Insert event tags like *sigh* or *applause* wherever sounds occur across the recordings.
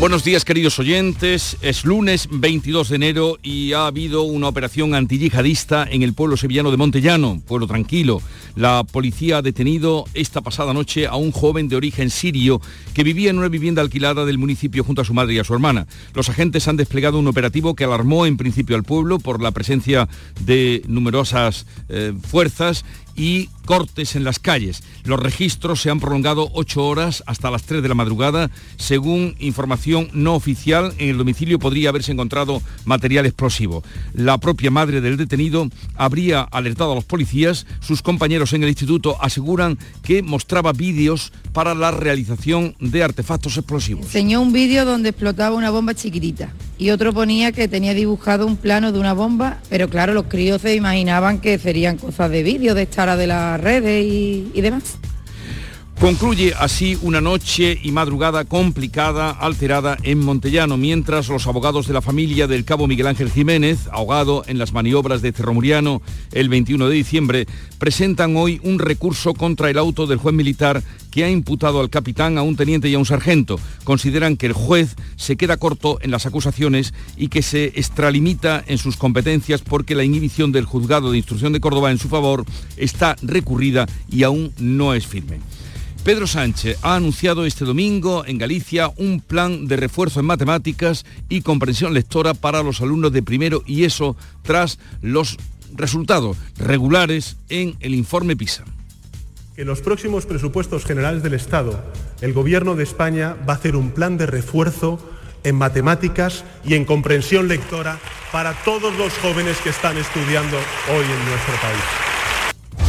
Buenos días queridos oyentes, es lunes 22 de enero y ha habido una operación antiyihadista en el pueblo sevillano de Montellano, pueblo tranquilo. La policía ha detenido esta pasada noche a un joven de origen sirio que vivía en una vivienda alquilada del municipio junto a su madre y a su hermana. Los agentes han desplegado un operativo que alarmó en principio al pueblo por la presencia de numerosas eh, fuerzas y cortes en las calles. Los registros se han prolongado ocho horas hasta las 3 de la madrugada. Según información no oficial, en el domicilio podría haberse encontrado material explosivo. La propia madre del detenido habría alertado a los policías. Sus compañeros en el instituto aseguran que mostraba vídeos para la realización de artefactos explosivos. Enseñó un vídeo donde explotaba una bomba chiquitita y otro ponía que tenía dibujado un plano de una bomba, pero claro, los críos se imaginaban que serían cosas de vídeo de estar de las redes y, y demás. Concluye así una noche y madrugada complicada, alterada en Montellano, mientras los abogados de la familia del cabo Miguel Ángel Jiménez, ahogado en las maniobras de Cerro Muriano el 21 de diciembre, presentan hoy un recurso contra el auto del juez militar que ha imputado al capitán, a un teniente y a un sargento. Consideran que el juez se queda corto en las acusaciones y que se extralimita en sus competencias porque la inhibición del juzgado de instrucción de Córdoba en su favor está recurrida y aún no es firme. Pedro Sánchez ha anunciado este domingo en Galicia un plan de refuerzo en matemáticas y comprensión lectora para los alumnos de primero y eso tras los resultados regulares en el informe PISA. En los próximos presupuestos generales del Estado, el Gobierno de España va a hacer un plan de refuerzo en matemáticas y en comprensión lectora para todos los jóvenes que están estudiando hoy en nuestro país.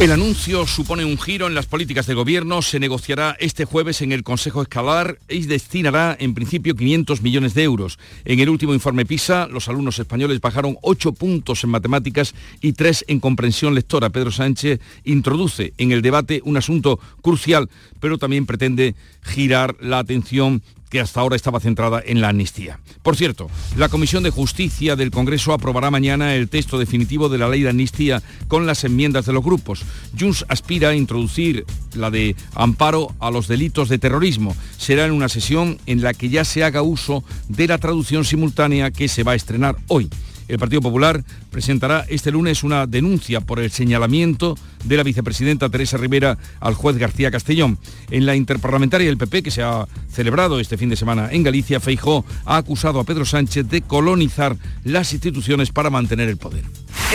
El anuncio supone un giro en las políticas de gobierno. Se negociará este jueves en el Consejo Escalar y destinará en principio 500 millones de euros. En el último informe PISA, los alumnos españoles bajaron 8 puntos en matemáticas y 3 en comprensión lectora. Pedro Sánchez introduce en el debate un asunto crucial, pero también pretende girar la atención que hasta ahora estaba centrada en la amnistía. Por cierto, la Comisión de Justicia del Congreso aprobará mañana el texto definitivo de la ley de amnistía con las enmiendas de los grupos. Junts aspira a introducir la de amparo a los delitos de terrorismo. Será en una sesión en la que ya se haga uso de la traducción simultánea que se va a estrenar hoy. El Partido Popular presentará este lunes una denuncia por el señalamiento de la vicepresidenta Teresa Rivera al juez García Castellón. En la interparlamentaria del PP, que se ha celebrado este fin de semana en Galicia, Feijó ha acusado a Pedro Sánchez de colonizar las instituciones para mantener el poder.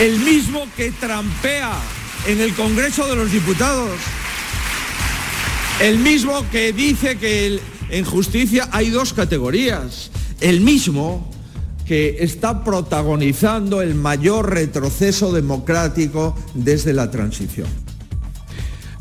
El mismo que trampea en el Congreso de los Diputados. El mismo que dice que en justicia hay dos categorías. El mismo que está protagonizando el mayor retroceso democrático desde la transición.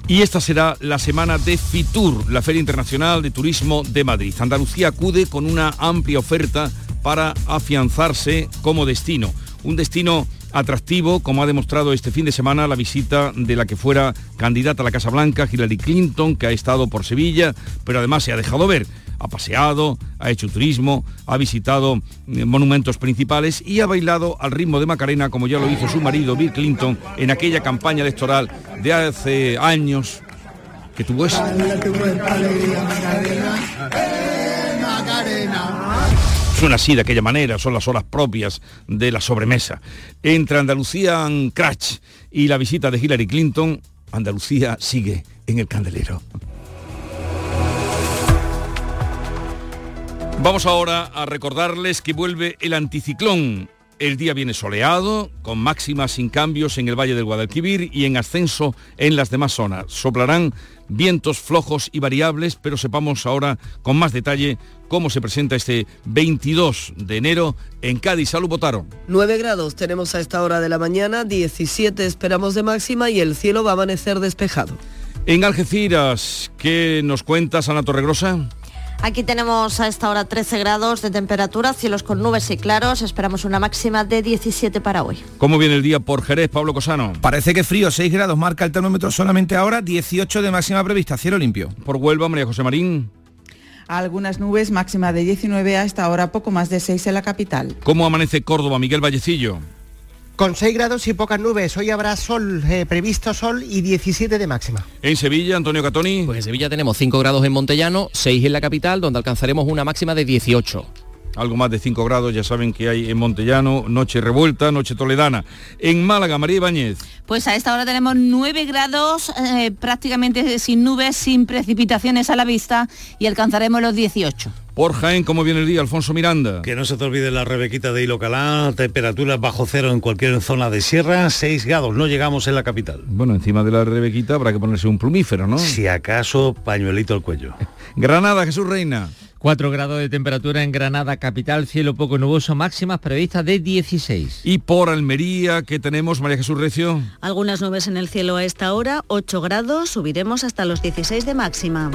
Y esta será la semana de FITUR, la Feria Internacional de Turismo de Madrid. Andalucía acude con una amplia oferta para afianzarse como destino. Un destino atractivo, como ha demostrado este fin de semana la visita de la que fuera candidata a la Casa Blanca, Hillary Clinton, que ha estado por Sevilla, pero además se ha dejado ver. Ha paseado, ha hecho turismo, ha visitado eh, monumentos principales y ha bailado al ritmo de Macarena, como ya lo hizo su marido Bill Clinton en aquella campaña electoral de hace años que tuvo eso. Suena así, de aquella manera, son las horas propias de la sobremesa. Entre Andalucía Crash y la visita de Hillary Clinton, Andalucía sigue en el candelero. Vamos ahora a recordarles que vuelve el anticiclón. El día viene soleado, con máximas sin cambios en el Valle del Guadalquivir y en ascenso en las demás zonas. Soplarán vientos flojos y variables, pero sepamos ahora con más detalle cómo se presenta este 22 de enero en Cádiz. Salud, votaron. 9 grados tenemos a esta hora de la mañana, 17 esperamos de máxima y el cielo va a amanecer despejado. En Algeciras, ¿qué nos cuentas, Ana Torregrosa? Aquí tenemos a esta hora 13 grados de temperatura, cielos con nubes y claros. Esperamos una máxima de 17 para hoy. ¿Cómo viene el día por Jerez, Pablo Cosano? Parece que frío, 6 grados marca el termómetro solamente ahora, 18 de máxima prevista, cielo limpio. Por Huelva, María José Marín. Algunas nubes, máxima de 19 a esta hora, poco más de 6 en la capital. ¿Cómo amanece Córdoba, Miguel Vallecillo? Con 6 grados y pocas nubes. Hoy habrá sol, eh, previsto sol y 17 de máxima. En Sevilla, Antonio Catoni. Pues en Sevilla tenemos 5 grados en Montellano, 6 en la capital, donde alcanzaremos una máxima de 18 algo más de 5 grados, ya saben que hay en Montellano, noche revuelta, noche toledana. En Málaga, María Ibáñez. Pues a esta hora tenemos 9 grados, eh, prácticamente sin nubes, sin precipitaciones a la vista y alcanzaremos los 18. Por Jaén, ¿cómo viene el día? Alfonso Miranda. Que no se te olvide la rebequita de Hilo Calá, temperaturas bajo cero en cualquier zona de sierra, 6 grados, no llegamos en la capital. Bueno, encima de la rebequita habrá que ponerse un plumífero, ¿no? Si acaso, pañuelito al cuello. *laughs* Granada, Jesús Reina. 4 grados de temperatura en Granada capital, cielo poco nuboso, máximas previstas de 16. Y por Almería, ¿qué tenemos, María Jesús Recio? Algunas nubes en el cielo a esta hora, 8 grados, subiremos hasta los 16 de máxima.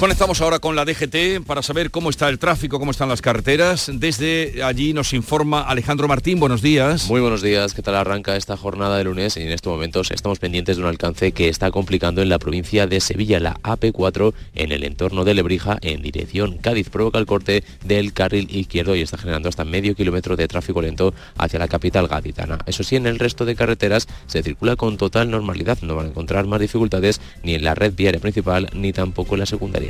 Conectamos ahora con la DGT para saber cómo está el tráfico, cómo están las carreteras. Desde allí nos informa Alejandro Martín. Buenos días. Muy buenos días. ¿Qué tal arranca esta jornada de lunes? Y en estos momentos estamos pendientes de un alcance que está complicando en la provincia de Sevilla, la AP4, en el entorno de Lebrija, en dirección Cádiz. Provoca el corte del carril izquierdo y está generando hasta medio kilómetro de tráfico lento hacia la capital gaditana. Eso sí, en el resto de carreteras se circula con total normalidad. No van a encontrar más dificultades ni en la red viaria principal ni tampoco en la secundaria.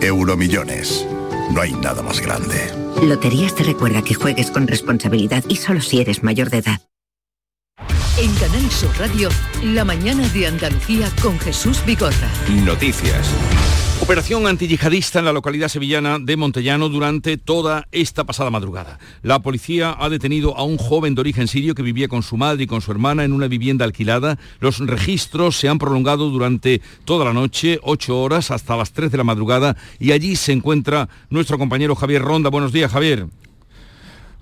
Euromillones. No hay nada más grande. Loterías te recuerda que juegues con responsabilidad y solo si eres mayor de edad. En Canal Sur Radio, la mañana de Andalucía con Jesús Bigorra. Noticias. Operación antiyihadista en la localidad sevillana de Montellano durante toda esta pasada madrugada. La policía ha detenido a un joven de origen sirio que vivía con su madre y con su hermana en una vivienda alquilada. Los registros se han prolongado durante toda la noche, ocho horas hasta las tres de la madrugada y allí se encuentra nuestro compañero Javier Ronda. Buenos días, Javier.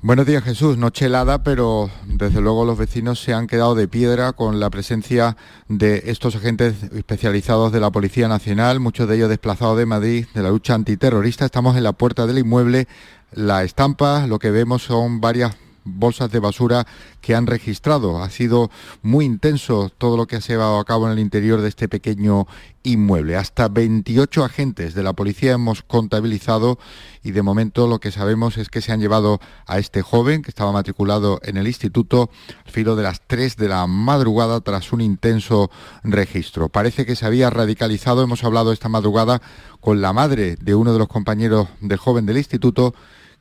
Buenos días Jesús, noche helada, pero desde luego los vecinos se han quedado de piedra con la presencia de estos agentes especializados de la Policía Nacional, muchos de ellos desplazados de Madrid, de la lucha antiterrorista. Estamos en la puerta del inmueble, la estampa, lo que vemos son varias bolsas de basura que han registrado. Ha sido muy intenso todo lo que ha llevado a cabo en el interior de este pequeño inmueble. Hasta 28 agentes de la policía hemos contabilizado y de momento lo que sabemos es que se han llevado a este joven que estaba matriculado en el instituto al filo de las 3 de la madrugada tras un intenso registro. Parece que se había radicalizado. Hemos hablado esta madrugada con la madre de uno de los compañeros del joven del instituto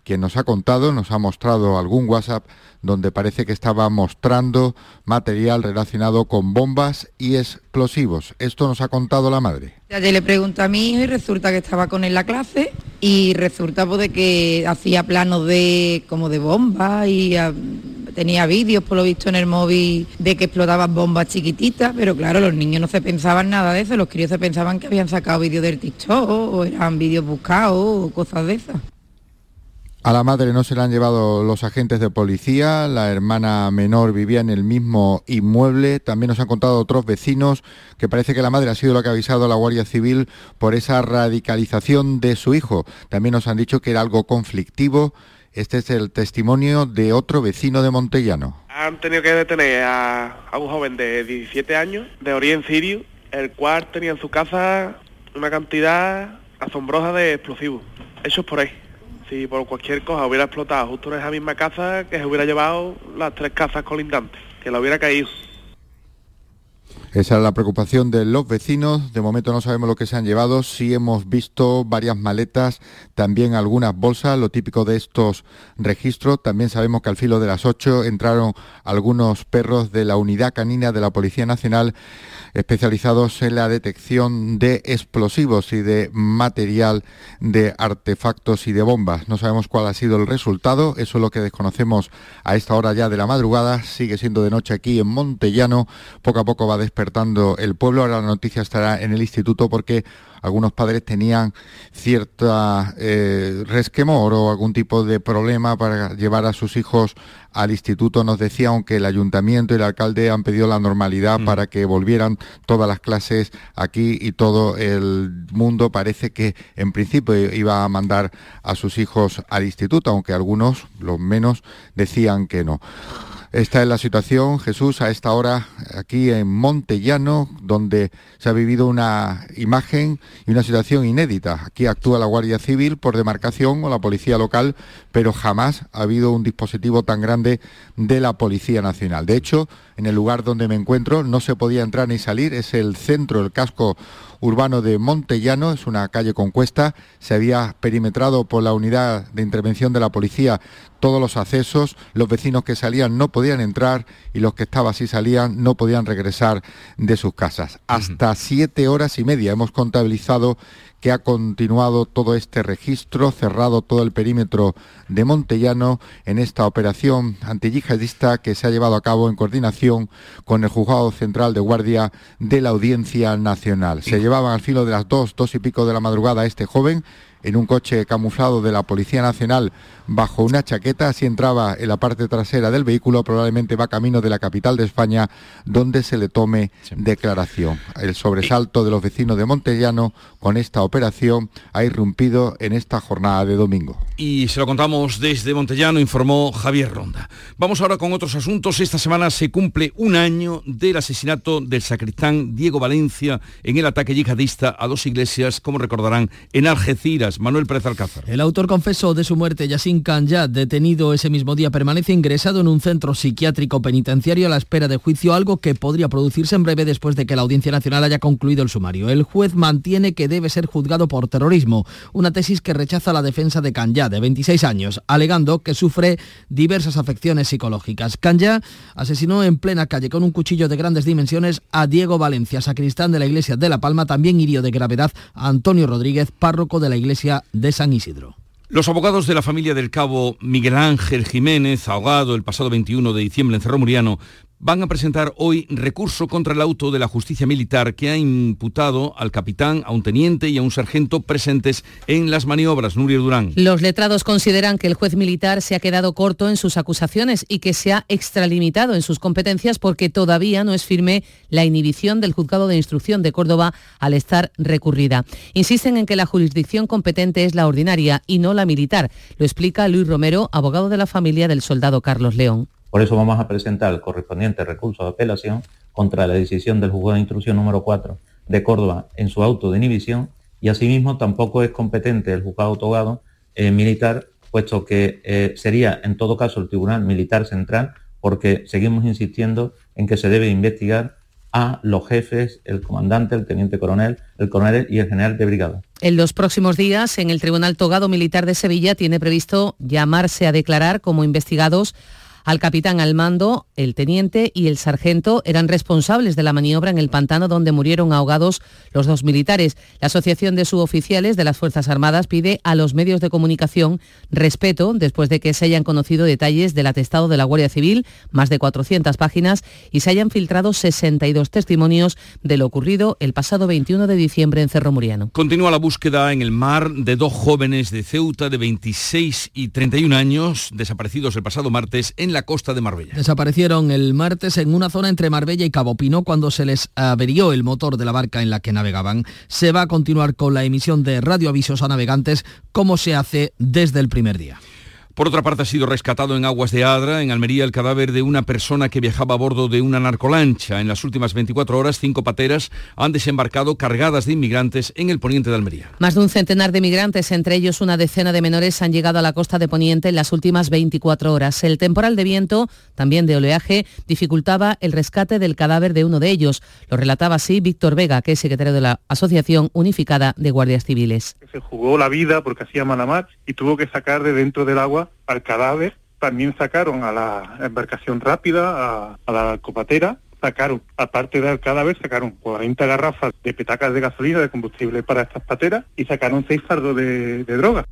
quien nos ha contado, nos ha mostrado algún WhatsApp donde parece que estaba mostrando material relacionado con bombas y explosivos. Esto nos ha contado la madre. Ya le pregunto a mi hijo y resulta que estaba con él en la clase y resulta pues, de que hacía planos de como de bombas y ah, tenía vídeos por lo visto en el móvil de que explotaban bombas chiquititas, pero claro, los niños no se pensaban nada de eso, los críos se pensaban que habían sacado vídeos del TikTok o eran vídeos buscados o cosas de esas. A la madre no se la han llevado los agentes de policía, la hermana menor vivía en el mismo inmueble, también nos han contado otros vecinos que parece que la madre ha sido la que ha avisado a la Guardia Civil por esa radicalización de su hijo. También nos han dicho que era algo conflictivo. Este es el testimonio de otro vecino de Montellano. Han tenido que detener a, un joven de 17 años, de origen sirio, el cual tenía en su casa una cantidad asombrosa de explosivos. Es por ahí si por cualquier cosa hubiera explotado justo en esa misma casa, que se hubiera llevado las tres casas colindantes, que la hubiera caído. Esa es la preocupación de los vecinos. De momento no sabemos lo que se han llevado. Sí hemos visto varias maletas, también algunas bolsas, lo típico de estos registros. También sabemos que al filo de las 8 entraron algunos perros de la unidad canina de la Policía Nacional especializados en la detección de explosivos y de material de artefactos y de bombas. No sabemos cuál ha sido el resultado, eso es lo que desconocemos a esta hora ya de la madrugada. Sigue siendo de noche aquí en Montellano, poco a poco va despertando el pueblo. Ahora la noticia estará en el instituto porque algunos padres tenían cierta eh, resquemor o algún tipo de problema para llevar a sus hijos al instituto. Nos decía, aunque el ayuntamiento y el alcalde han pedido la normalidad mm. para que volvieran todas las clases aquí y todo el mundo parece que en principio iba a mandar a sus hijos al instituto, aunque algunos, los menos, decían que no. Esta es la situación, Jesús, a esta hora aquí en Montellano, donde se ha vivido una imagen y una situación inédita. Aquí actúa la Guardia Civil por demarcación o la Policía Local, pero jamás ha habido un dispositivo tan grande de la Policía Nacional. De hecho, en el lugar donde me encuentro. No se podía entrar ni salir, es el centro, el casco urbano de Montellano, es una calle con cuesta, se había perimetrado por la unidad de intervención de la policía todos los accesos, los vecinos que salían no podían entrar y los que estaban si salían no podían regresar de sus casas. Hasta siete horas y media hemos contabilizado que ha continuado todo este registro, cerrado todo el perímetro de Montellano en esta operación antiyihadista que se ha llevado a cabo en coordinación con el Juzgado Central de Guardia de la Audiencia Nacional. Se llevaban al filo de las dos, dos y pico de la madrugada a este joven en un coche camuflado de la Policía Nacional bajo una chaqueta, así entraba en la parte trasera del vehículo, probablemente va camino de la capital de España, donde se le tome declaración. El sobresalto de los vecinos de Montellano con esta operación ha irrumpido en esta jornada de domingo. Y se lo contamos desde Montellano, informó Javier Ronda. Vamos ahora con otros asuntos. Esta semana se cumple un año del asesinato del sacristán Diego Valencia en el ataque yihadista a dos iglesias, como recordarán, en Algeciras Manuel Pérez Alcázar. El autor confesó de su muerte, Yassin Kanyat, detenido ese mismo día, permanece ingresado en un centro psiquiátrico penitenciario a la espera de juicio, algo que podría producirse en breve después de que la Audiencia Nacional haya concluido el sumario. El juez mantiene que debe ser juzgado por terrorismo, una tesis que rechaza la defensa de Kanyat, de 26 años, alegando que sufre diversas afecciones psicológicas. Kanyat asesinó en plena calle con un cuchillo de grandes dimensiones a Diego Valencia, sacristán de la iglesia de La Palma, también hirió de gravedad a Antonio Rodríguez, párroco de la iglesia de San Isidro. Los abogados de la familia del cabo Miguel Ángel Jiménez, ahogado el pasado 21 de diciembre en Cerro Muriano, van a presentar hoy recurso contra el auto de la justicia militar que ha imputado al capitán, a un teniente y a un sargento presentes en las maniobras. Nuria Durán. Los letrados consideran que el juez militar se ha quedado corto en sus acusaciones y que se ha extralimitado en sus competencias porque todavía no es firme la inhibición del juzgado de instrucción de Córdoba al estar recurrida. Insisten en que la jurisdicción competente es la ordinaria y no la militar. Lo explica Luis Romero, abogado de la familia del soldado Carlos León. Por eso vamos a presentar el correspondiente recurso de apelación contra la decisión del juzgado de instrucción número 4 de Córdoba en su auto de inhibición y asimismo tampoco es competente el juzgado autogado eh, militar, puesto que eh, sería en todo caso el Tribunal Militar Central, porque seguimos insistiendo en que se debe investigar a los jefes, el comandante, el teniente coronel, el coronel y el general de brigada. En los próximos días, en el Tribunal Togado Militar de Sevilla tiene previsto llamarse a declarar como investigados al capitán al mando, el teniente y el sargento eran responsables de la maniobra en el pantano donde murieron ahogados los dos militares. La Asociación de Suboficiales de las Fuerzas Armadas pide a los medios de comunicación respeto después de que se hayan conocido detalles del atestado de la Guardia Civil, más de 400 páginas, y se hayan filtrado 62 testimonios de lo ocurrido el pasado 21 de diciembre en Cerro Muriano. Continúa la búsqueda en el mar de dos jóvenes de Ceuta de 26 y 31 años desaparecidos el pasado martes en la costa de Marbella. Desaparecieron el martes en una zona entre Marbella y Cabo Pino cuando se les averió el motor de la barca en la que navegaban. Se va a continuar con la emisión de radioavisos a navegantes como se hace desde el primer día. Por otra parte, ha sido rescatado en aguas de Adra, en Almería, el cadáver de una persona que viajaba a bordo de una narcolancha. En las últimas 24 horas, cinco pateras han desembarcado cargadas de inmigrantes en el poniente de Almería. Más de un centenar de migrantes, entre ellos una decena de menores, han llegado a la costa de Poniente en las últimas 24 horas. El temporal de viento, también de oleaje, dificultaba el rescate del cadáver de uno de ellos. Lo relataba así Víctor Vega, que es secretario de la Asociación Unificada de Guardias Civiles. Se jugó la vida porque hacía mala mar y tuvo que sacar de dentro del agua al cadáver. También sacaron a la embarcación rápida, a, la copatera, sacaron, aparte del cadáver, sacaron 40 garrafas de petacas de gasolina, de combustible para estas pateras y sacaron seis fardos de, de droga.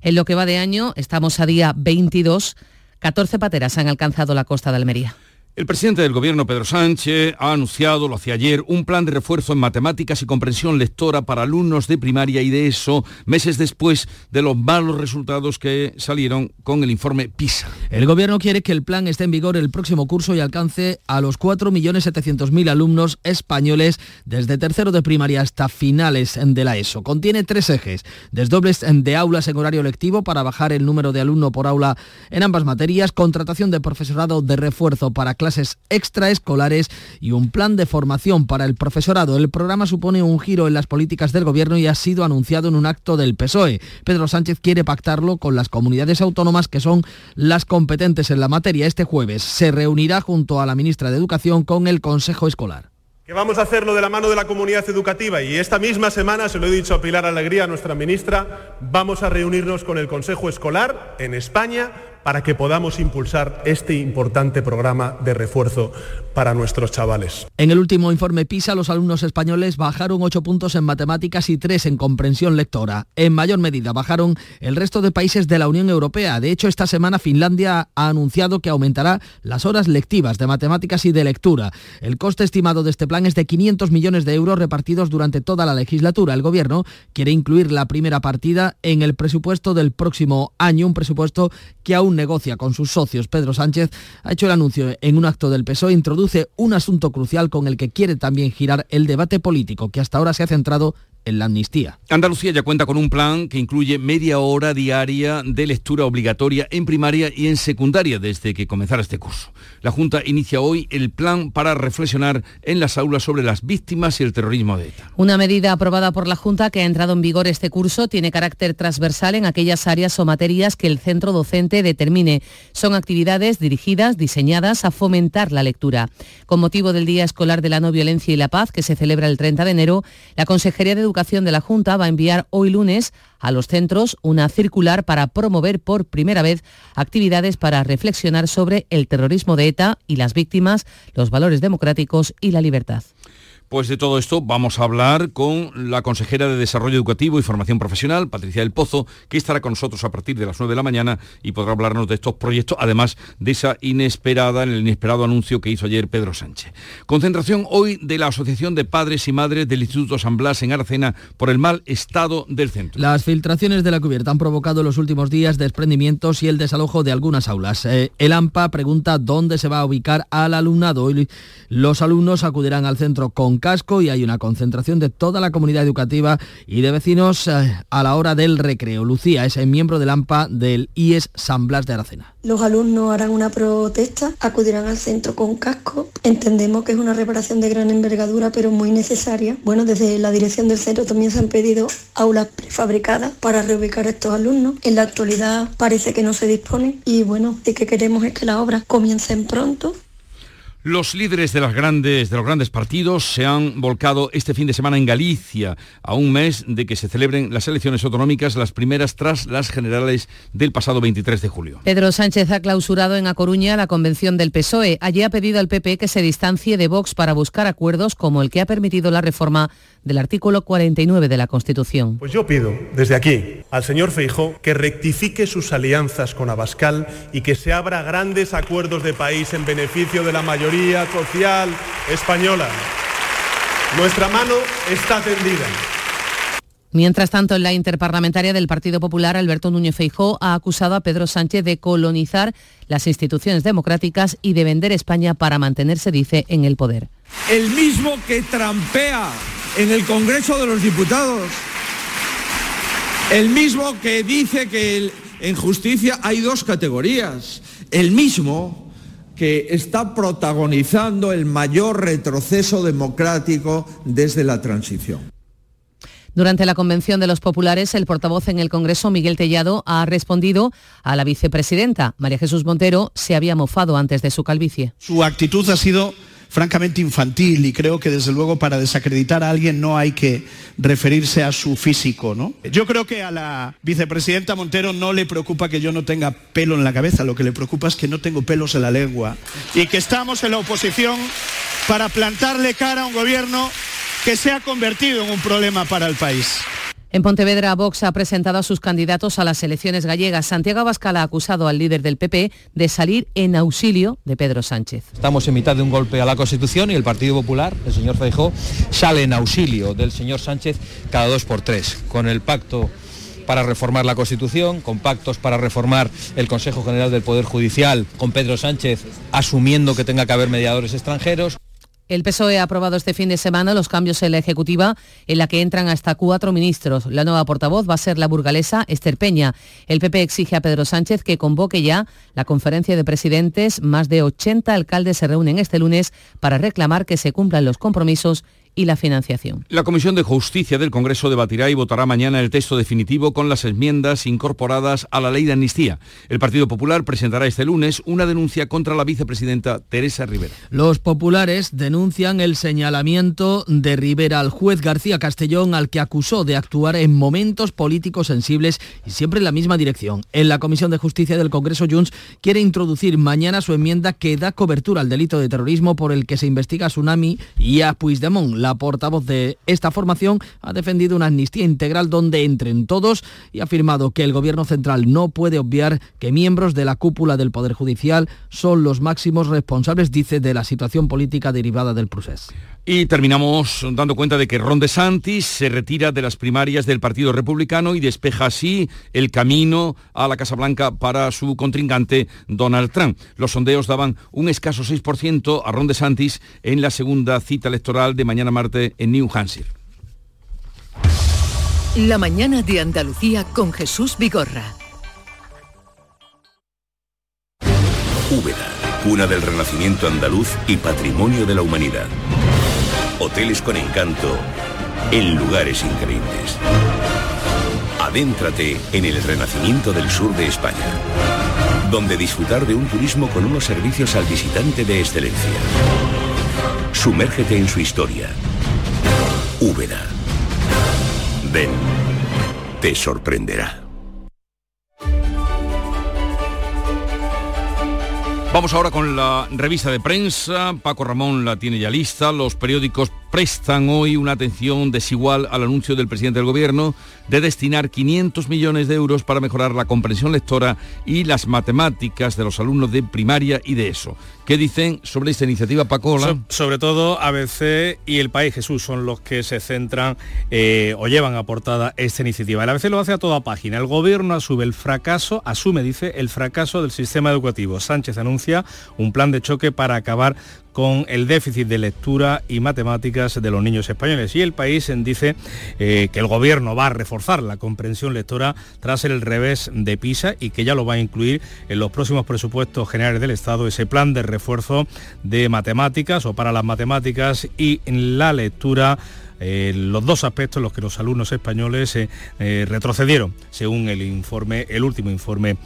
En lo que va de año, estamos a día 22, 14 pateras han alcanzado la costa de Almería. El presidente del gobierno, Pedro Sánchez, ha anunciado, lo hacía ayer, un plan de refuerzo en matemáticas y comprensión lectora para alumnos de primaria y de eso, meses después de los malos resultados que salieron con el informe PISA. El gobierno quiere que el plan esté en vigor el próximo curso y alcance a los 4.700.000 alumnos españoles desde tercero de primaria hasta finales de la ESO. Contiene tres ejes, desdobles de aulas en horario lectivo para bajar el número de alumno por aula en ambas materias, contratación de profesorado de refuerzo para clases clases extraescolares y un plan de formación para el profesorado. El programa supone un giro en las políticas del gobierno y ha sido anunciado en un acto del PSOE. Pedro Sánchez quiere pactarlo con las comunidades autónomas que son las competentes en la materia. Este jueves se reunirá junto a la ministra de Educación con el Consejo Escolar que vamos a hacerlo de la mano de la comunidad educativa y esta misma semana, se lo he dicho a Pilar Alegría, nuestra ministra, vamos a reunirnos con el Consejo Escolar en España para que podamos impulsar este importante programa de refuerzo para nuestros chavales. En el último informe PISA, los alumnos españoles bajaron 8 puntos en matemáticas y 3 en comprensión lectora. En mayor medida bajaron el resto de países de la Unión Europea. De hecho, esta semana Finlandia ha anunciado que aumentará las horas lectivas de matemáticas y de lectura. El coste estimado de este plan es de 500 millones de euros repartidos durante toda la legislatura. El Gobierno quiere incluir la primera partida en el presupuesto del próximo año, un presupuesto que aún negocia con sus socios. Pedro Sánchez ha hecho el anuncio en un acto del PSOE, introduce un asunto crucial con el que quiere también girar el debate político que hasta ahora se ha centrado en la amnistía. Andalucía ya cuenta con un plan que incluye media hora diaria de lectura obligatoria en primaria y en secundaria desde que comenzara este curso. La Junta inicia hoy el plan para reflexionar en las aulas sobre las víctimas y el terrorismo de ETA. Una medida aprobada por la Junta que ha entrado en vigor este curso tiene carácter transversal en aquellas áreas o materias que el centro docente determine. Son actividades dirigidas, diseñadas a fomentar la lectura. Con motivo del Día Escolar de la No Violencia y la Paz, que se celebra el 30 de enero, la Consejería de Educación de la Junta va a enviar hoy lunes a los centros una circular para promover por primera vez actividades para reflexionar sobre el terrorismo de ETA y las víctimas, los valores democráticos y la libertad. Pues de todo esto vamos a hablar con la consejera de Desarrollo Educativo y Formación Profesional, Patricia del Pozo, que estará con nosotros a partir de las 9 de la mañana y podrá hablarnos de estos proyectos, además de esa inesperada, el inesperado anuncio que hizo ayer Pedro Sánchez. Concentración hoy de la Asociación de Padres y Madres del Instituto San Blas en Arcena por el mal estado del centro. Las filtraciones de la cubierta han provocado en los últimos días desprendimientos y el desalojo de algunas aulas. Eh, el AMPA pregunta dónde se va a ubicar al alumnado. Hoy los alumnos acudirán al centro con casco y hay una concentración de toda la comunidad educativa y de vecinos eh, a la hora del recreo. Lucía es el miembro del AMPA del IES San Blas de Aracena. Los alumnos harán una protesta, acudirán al centro con casco. Entendemos que es una reparación de gran envergadura, pero muy necesaria. Bueno, desde la dirección del centro también se han pedido aulas prefabricadas para reubicar a estos alumnos. En la actualidad parece que no se disponen y bueno, lo que queremos es que las obras comiencen pronto los líderes de, los grandes partidos se han volcado este fin de semana en Galicia, a un mes de que se celebren las elecciones autonómicas, las primeras tras las generales del pasado 23 de julio. Pedro Sánchez ha clausurado en A Coruña la convención del PSOE. Allí ha pedido al PP que se distancie de Vox para buscar acuerdos como el que ha permitido la reforma del artículo 49 de la Constitución. Pues yo pido desde aquí al señor Feijó que rectifique sus alianzas con Abascal y que se abra grandes acuerdos de país en beneficio de la mayoría social española. Nuestra mano está tendida. Mientras tanto, en la interparlamentaria del Partido Popular, Alberto Núñez Feijó ha acusado a Pedro Sánchez de colonizar las instituciones democráticas y de vender España para mantenerse, dice, en el poder. El mismo que trampea en el Congreso de los Diputados, el mismo que dice que en justicia hay dos categorías. El mismo que está protagonizando el mayor retroceso democrático desde la transición. Durante la convención de los populares, el portavoz en el Congreso, Miguel Tellado, ha respondido a la vicepresidenta. María Jesús Montero se había mofado antes de su calvicie. Su actitud ha sido francamente infantil y creo que desde luego para desacreditar a alguien no hay que referirse a su físico, ¿no? Yo creo que a la vicepresidenta Montero no le preocupa que yo no tenga pelo en la cabeza, lo que le preocupa es que no tengo pelos en la lengua y que estamos en la oposición para plantarle cara a un gobierno que se ha convertido en un problema para el país. En Pontevedra, Vox ha presentado a sus candidatos a las elecciones gallegas. Santiago Abascal ha acusado al líder del PP de salir en auxilio de Pedro Sánchez. Estamos en mitad de un golpe a la Constitución y el Partido Popular, el señor Feijó, sale en auxilio del señor Sánchez cada dos por tres, con el pacto para reformar la Constitución, con pactos para reformar el Consejo General del Poder Judicial, con Pedro Sánchez asumiendo que tenga que haber mediadores extranjeros. El PSOE ha aprobado este fin de semana los cambios en la Ejecutiva, en la que entran hasta cuatro ministros. La nueva portavoz va a ser la burgalesa Esther Peña. El PP exige a Pedro Sánchez que convoque ya la conferencia de presidentes. Más de 80 alcaldes se reúnen este lunes para reclamar que se cumplan los compromisos y la financiación. La Comisión de Justicia del Congreso debatirá y votará mañana el texto definitivo con las enmiendas incorporadas a la ley de amnistía. El Partido Popular presentará este lunes una denuncia contra la vicepresidenta Teresa Rivera. Los populares denuncian el señalamiento de Rivera al juez García Castellón al que acusó de actuar en momentos políticos sensibles y siempre en la misma dirección. En la Comisión de Justicia del Congreso Junts quiere introducir mañana su enmienda que da cobertura al delito de terrorismo por el que se investiga a Tsunami y a Puigdemont la portavoz de esta formación, ha defendido una amnistía integral donde entren todos y ha afirmado que el Gobierno central no puede obviar que miembros de la cúpula del Poder Judicial son los máximos responsables, dice, de la situación política derivada del procés. Y terminamos dando cuenta de que Ron DeSantis se retira de las primarias del Partido Republicano y despeja así el camino a la Casa Blanca para su contrincante Donald Trump. Los sondeos daban un escaso 6% a Ron DeSantis en la segunda cita electoral de mañana martes en New Hampshire. La mañana de Andalucía con Jesús Vigorra. Úbeda, cuna del renacimiento andaluz y patrimonio de la humanidad. Hoteles con encanto en lugares increíbles. Adéntrate en el renacimiento del sur de España, donde disfrutar de un turismo con unos servicios al visitante de excelencia. Sumérgete en su historia. Úbeda. Ven, te sorprenderá. Vamos ahora con la revista de prensa. Paco Ramón la tiene ya lista. Los periódicos prestan hoy una atención desigual al anuncio del presidente del gobierno de destinar 500 millones de euros para mejorar la comprensión lectora y las matemáticas de los alumnos de primaria y de eso. ¿Qué dicen sobre esta iniciativa, Paco? So, sobre todo ABC y El País Jesús son los que se centran eh, o llevan a portada esta iniciativa. El ABC lo hace a toda página. El gobierno asume el fracaso, asume, dice, el fracaso del sistema educativo. Sánchez anuncia un plan de choque para acabar con el déficit de lectura y matemáticas de los niños españoles. Y el país dice eh, que el gobierno va a reforzar la comprensión lectora tras el revés de PISA y que ya lo va a incluir en los próximos presupuestos generales del Estado, ese plan de refuerzo de matemáticas o para las matemáticas y la lectura eh, los dos aspectos en los que los alumnos españoles eh, retrocedieron, según el informe, el último informe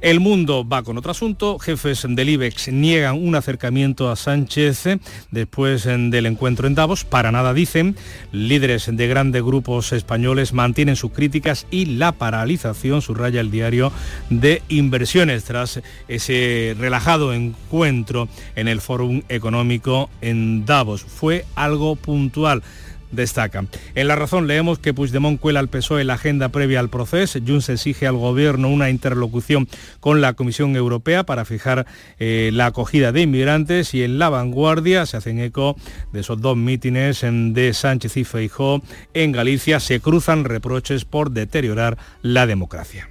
El mundo va con otro asunto. Jefes del IBEX niegan un acercamiento a Sánchez después del encuentro en Davos. Para nada dicen. Líderes de grandes grupos españoles mantienen sus críticas y la paralización, subraya el diario, de inversiones tras ese relajado encuentro en el Fórum Económico en Davos. Fue algo puntual destaca. En La Razón leemos que Puigdemont cuela al PSOE la agenda previa al proceso. Junts exige al Gobierno una interlocución con la Comisión Europea para fijar eh, la acogida de inmigrantes y en La Vanguardia se hacen eco de esos dos mítines de Sánchez y Feijó en Galicia. Se cruzan reproches por deteriorar la democracia.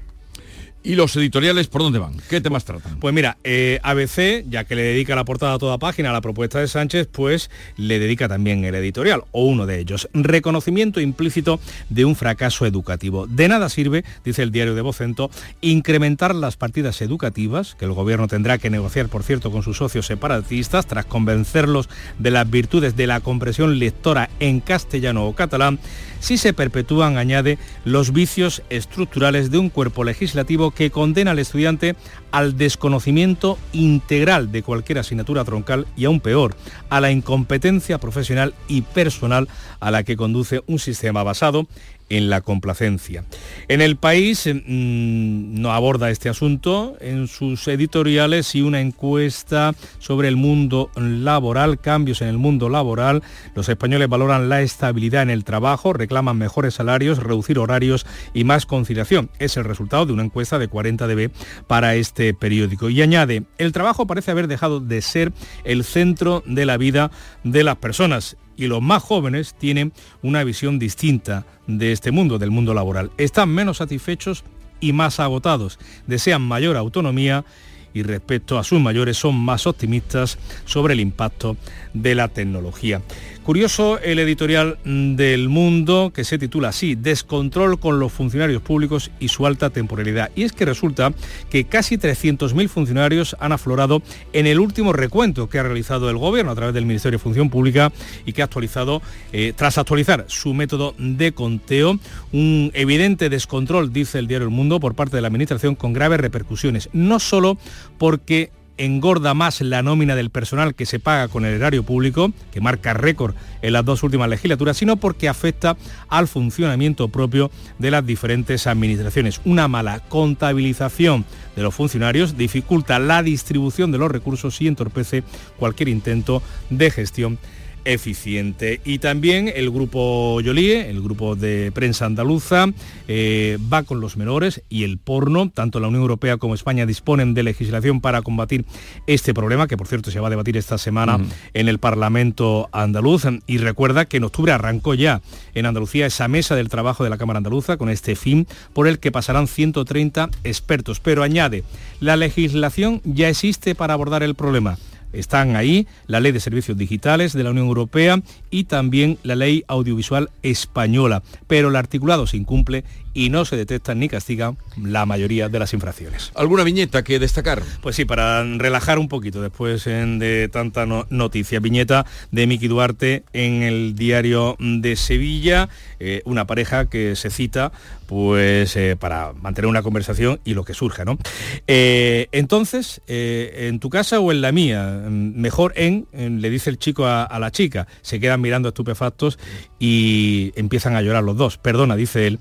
¿Y los editoriales por dónde van? ¿Qué temas tratan? Pues mira, eh, ABC, ya que le dedica la portada a toda página a la propuesta de Sánchez, pues le dedica también el editorial, o uno de ellos. Reconocimiento implícito de un fracaso educativo. De nada sirve, dice el diario de Vocento, incrementar las partidas educativas, que el gobierno tendrá que negociar, por cierto, con sus socios separatistas, tras convencerlos de las virtudes de la compresión lectora en castellano o catalán, si se perpetúan, añade, los vicios estructurales de un cuerpo legislativo que condena al estudiante al desconocimiento integral de cualquier asignatura troncal y aún peor, a la incompetencia profesional y personal a la que conduce un sistema basado en la complacencia. En el país mm, no aborda este asunto en sus editoriales y una encuesta sobre el mundo laboral, cambios en el mundo laboral. Los españoles valoran la estabilidad en el trabajo, reclaman mejores salarios, reducir horarios y más conciliación. Es el resultado de una encuesta de 40 dB para este periódico. Y añade, el trabajo parece haber dejado de ser el centro de la vida de las personas y los más jóvenes tienen una visión distinta de este mundo, del mundo laboral. Están menos satisfechos y más agotados, desean mayor autonomía y respecto a sus mayores son más optimistas sobre el impacto de la tecnología. Curioso el editorial del Mundo que se titula así, Descontrol con los funcionarios públicos y su alta temporalidad. Y es que resulta que casi 300.000 funcionarios han aflorado en el último recuento que ha realizado el Gobierno a través del Ministerio de Función Pública y que ha actualizado, eh, tras actualizar su método de conteo, un evidente descontrol, dice el diario El Mundo, por parte de la Administración con graves repercusiones, no solo porque engorda más la nómina del personal que se paga con el erario público, que marca récord en las dos últimas legislaturas, sino porque afecta al funcionamiento propio de las diferentes administraciones. Una mala contabilización de los funcionarios dificulta la distribución de los recursos y entorpece cualquier intento de gestión eficiente. Y también el grupo Yolie, el grupo de prensa andaluza, eh, va con los menores y el porno. Tanto la Unión Europea como España disponen de legislación para combatir este problema, que por cierto se va a debatir esta semana en el Parlamento andaluz. Y recuerda que en octubre arrancó ya en Andalucía esa mesa del trabajo de la Cámara Andaluza con este fin por el que pasarán 130 expertos. Pero añade, la legislación ya existe para abordar el problema están ahí la Ley de Servicios Digitales de la Unión Europea y también la Ley Audiovisual Española, pero el articulado se incumple y no se detectan ni castigan la mayoría de las infracciones. ¿Alguna viñeta que destacar? Pues sí, para relajar un poquito después de tanta noticia. Viñeta de Miki Duarte en el diario de Sevilla, eh, una pareja que se cita pues eh, para mantener una conversación y lo que surja, ¿no? Eh, entonces, en tu casa o en la mía, mejor en, le dice el chico a, a la chica, se quedan mirando estupefactos y empiezan a llorar los dos. Perdona, dice él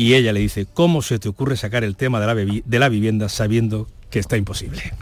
y ella le dice, ¿cómo se te ocurre sacar el tema de la, de la vivienda sabiendo que está imposible?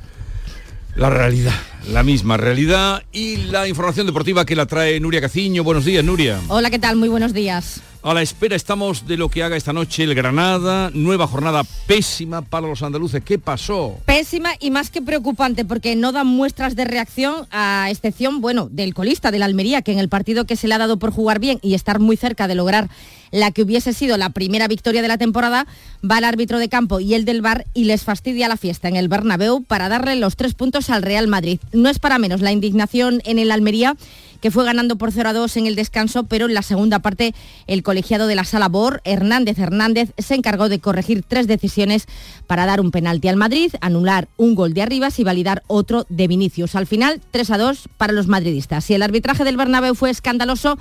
La realidad, la misma realidad y la información deportiva que la trae Nuria Caciño. Buenos días, Nuria. Hola, ¿qué tal? Muy buenos días. A la espera estamos de lo que haga esta noche el Granada. Nueva jornada pésima para los andaluces. ¿Qué pasó? Pésima y más que preocupante porque no dan muestras de reacción a excepción, bueno, del colista, de la Almería, que en el partido que se le ha dado por jugar bien y estar muy cerca de lograr la que hubiese sido la primera victoria de la temporada, va el árbitro de campo y el del bar y les fastidia la fiesta en el Bernabéu para darle los tres puntos al Real Madrid. No es para menos la indignación en el Almería que fue ganando por 0 a 2 en el descanso, pero en la segunda parte el colegiado de la Sala Bor, Hernández Hernández, se encargó de corregir tres decisiones para dar un penalti al Madrid, anular un gol de Arribas y validar otro de Vinicius. Al final, 3 a 2 para los madridistas. Y el arbitraje del Bernabéu fue escandaloso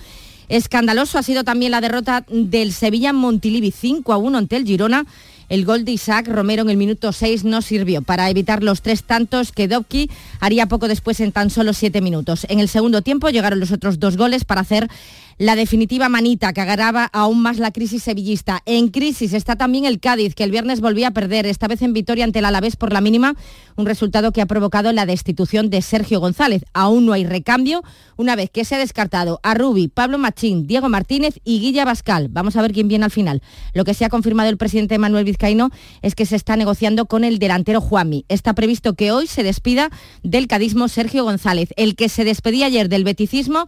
Escandaloso ha sido también la derrota del Sevilla Montilivi 5 a 1 ante el Girona. El gol de Isaac Romero en el minuto 6 no sirvió para evitar los tres tantos que Dobki haría poco después en tan solo siete minutos. En el segundo tiempo llegaron los otros dos goles para hacer la definitiva manita que agrava aún más la crisis sevillista. En crisis está también el Cádiz, que el viernes volvía a perder, esta vez en victoria ante el Alavés por la mínima, un resultado que ha provocado la destitución de Sergio González. Aún no hay recambio, una vez que se ha descartado a Rubi, Pablo Machín, Diego Martínez y Guilla Bascal. Vamos a ver quién viene al final. Lo que se ha confirmado el presidente Manuel Vizcaíno es que se está negociando con el delantero Juanmi. Está previsto que hoy se despida del cadismo Sergio González, el que se despedía ayer del beticismo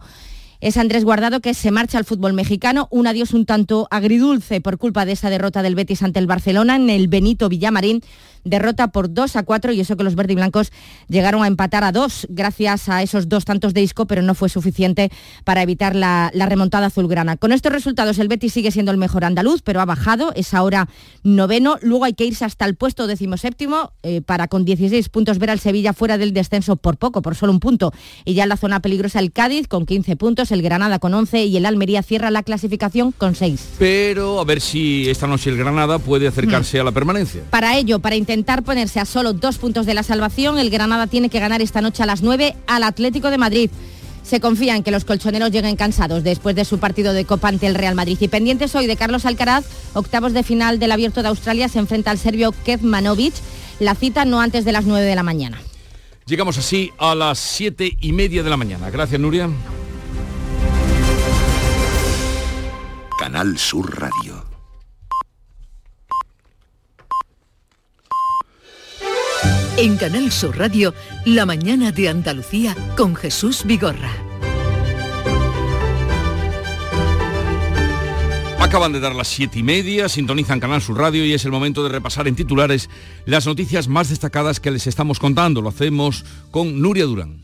es Andrés Guardado que se marcha al fútbol mexicano, un adiós un tanto agridulce por culpa de esa derrota del Betis ante el Barcelona en el Benito Villamarín derrota por 2 a 4 y eso que los verde y blancos llegaron a empatar a 2 gracias a esos dos tantos de Isco, pero no fue suficiente para evitar la, remontada azulgrana. Con estos resultados el Betis sigue siendo el mejor andaluz, pero ha bajado, es ahora noveno, luego hay que irse hasta el puesto decimoséptimo eh, para con 16 puntos ver al Sevilla fuera del descenso por poco, por solo un punto. Y ya en la zona peligrosa el Cádiz con 15 puntos, el Granada con 11 y el Almería cierra la clasificación con 6. Pero a ver si esta noche el Granada puede acercarse mm. a la permanencia. Para ello, para intentar ponerse a solo dos puntos de la salvación, el Granada tiene que ganar esta noche a las 9 al Atlético de Madrid. Se confía en que los colchoneros lleguen cansados después de su partido de Copa ante el Real Madrid. Y pendientes hoy de Carlos Alcaraz, octavos de final del Abierto de Australia, se enfrenta al serbio Kezmanovic. La cita no antes de las 9 de la mañana. Llegamos así a las 7 y media de la mañana. Gracias, Nuria. Canal Sur Radio. En Canal Sur Radio, La mañana de Andalucía con Jesús Vigorra. Acaban de dar las siete y media, sintonizan Canal Sur Radio y es el momento de repasar en titulares las noticias más destacadas que les estamos contando. Lo hacemos con Nuria Durán.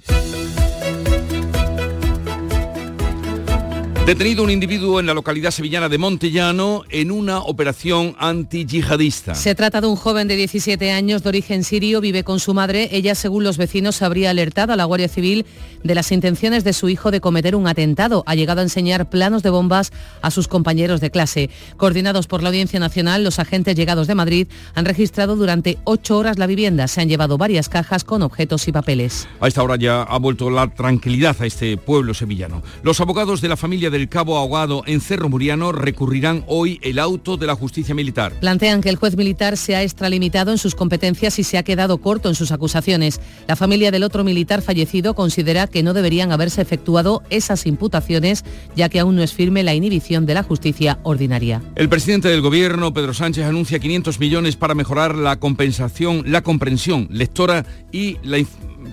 Detenido un individuo en la localidad sevillana de Montellano en una operación antiyihadista. Se trata de un joven de 17 años de origen sirio, vive con su madre. Ella, según los vecinos, habría alertado a la Guardia Civil de las intenciones de su hijo de cometer un atentado. Ha llegado a enseñar planos de bombas a sus compañeros de clase. Coordinados por la Audiencia Nacional, los agentes llegados de Madrid han registrado durante ocho horas la vivienda. Se han llevado varias cajas con objetos y papeles. A esta hora ya ha vuelto la tranquilidad a este pueblo sevillano. Los abogados de la familia de del cabo ahogado en Cerro Muriano recurrirán hoy el auto de la justicia militar. Plantean que el juez militar se ha extralimitado en sus competencias y se ha quedado corto en sus acusaciones. La familia del otro militar fallecido considera que no deberían haberse efectuado esas imputaciones, ya que aún no es firme la inhibición de la justicia ordinaria. El presidente del gobierno, Pedro Sánchez, anuncia 500 millones para mejorar la compensación, la comprensión lectora y la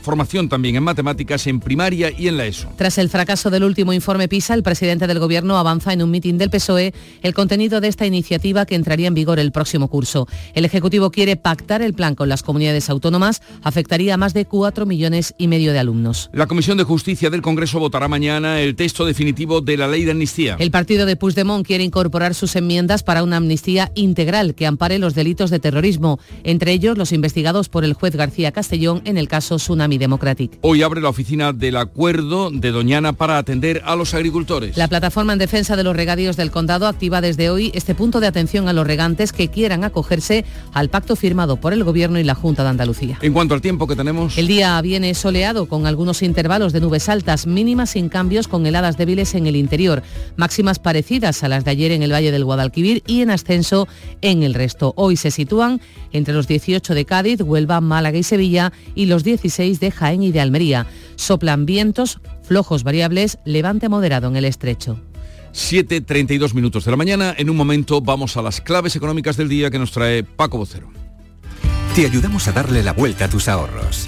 formación también en matemáticas en primaria y en la ESO. Tras el fracaso del último informe PISA, el presidente del Gobierno avanza en un mitin del PSOE el contenido de esta iniciativa que entraría en vigor el próximo curso. El Ejecutivo quiere pactar el plan con las comunidades autónomas, afectaría a más de 4 millones y medio de alumnos. La Comisión de Justicia del Congreso votará mañana el texto definitivo de la ley de amnistía. El partido de Puigdemont quiere incorporar sus enmiendas para una amnistía integral que ampare los delitos de terrorismo, entre ellos los investigados por el juez García Castellón en el caso Tsunami Democratic. Hoy abre la oficina del acuerdo de Doñana para atender a los agricultores. La plataforma en defensa de los regadíos del condado activa desde hoy este punto de atención a los regantes que quieran acogerse al pacto firmado por el Gobierno y la Junta de Andalucía. En cuanto al tiempo que tenemos... El día viene soleado con algunos intervalos de nubes altas, mínimas sin cambios con heladas débiles en el interior, máximas parecidas a las de ayer en el Valle del Guadalquivir y en ascenso en el resto. Hoy se sitúan entre los 18 de Cádiz, Huelva, Málaga y Sevilla y los 16 de Jaén y de Almería. Soplan vientos flojos variables, levante moderado en el estrecho. 7.32 minutos de la mañana. En un momento vamos a las claves económicas del día que nos trae Paco Vocero. Te ayudamos a darle la vuelta a tus ahorros.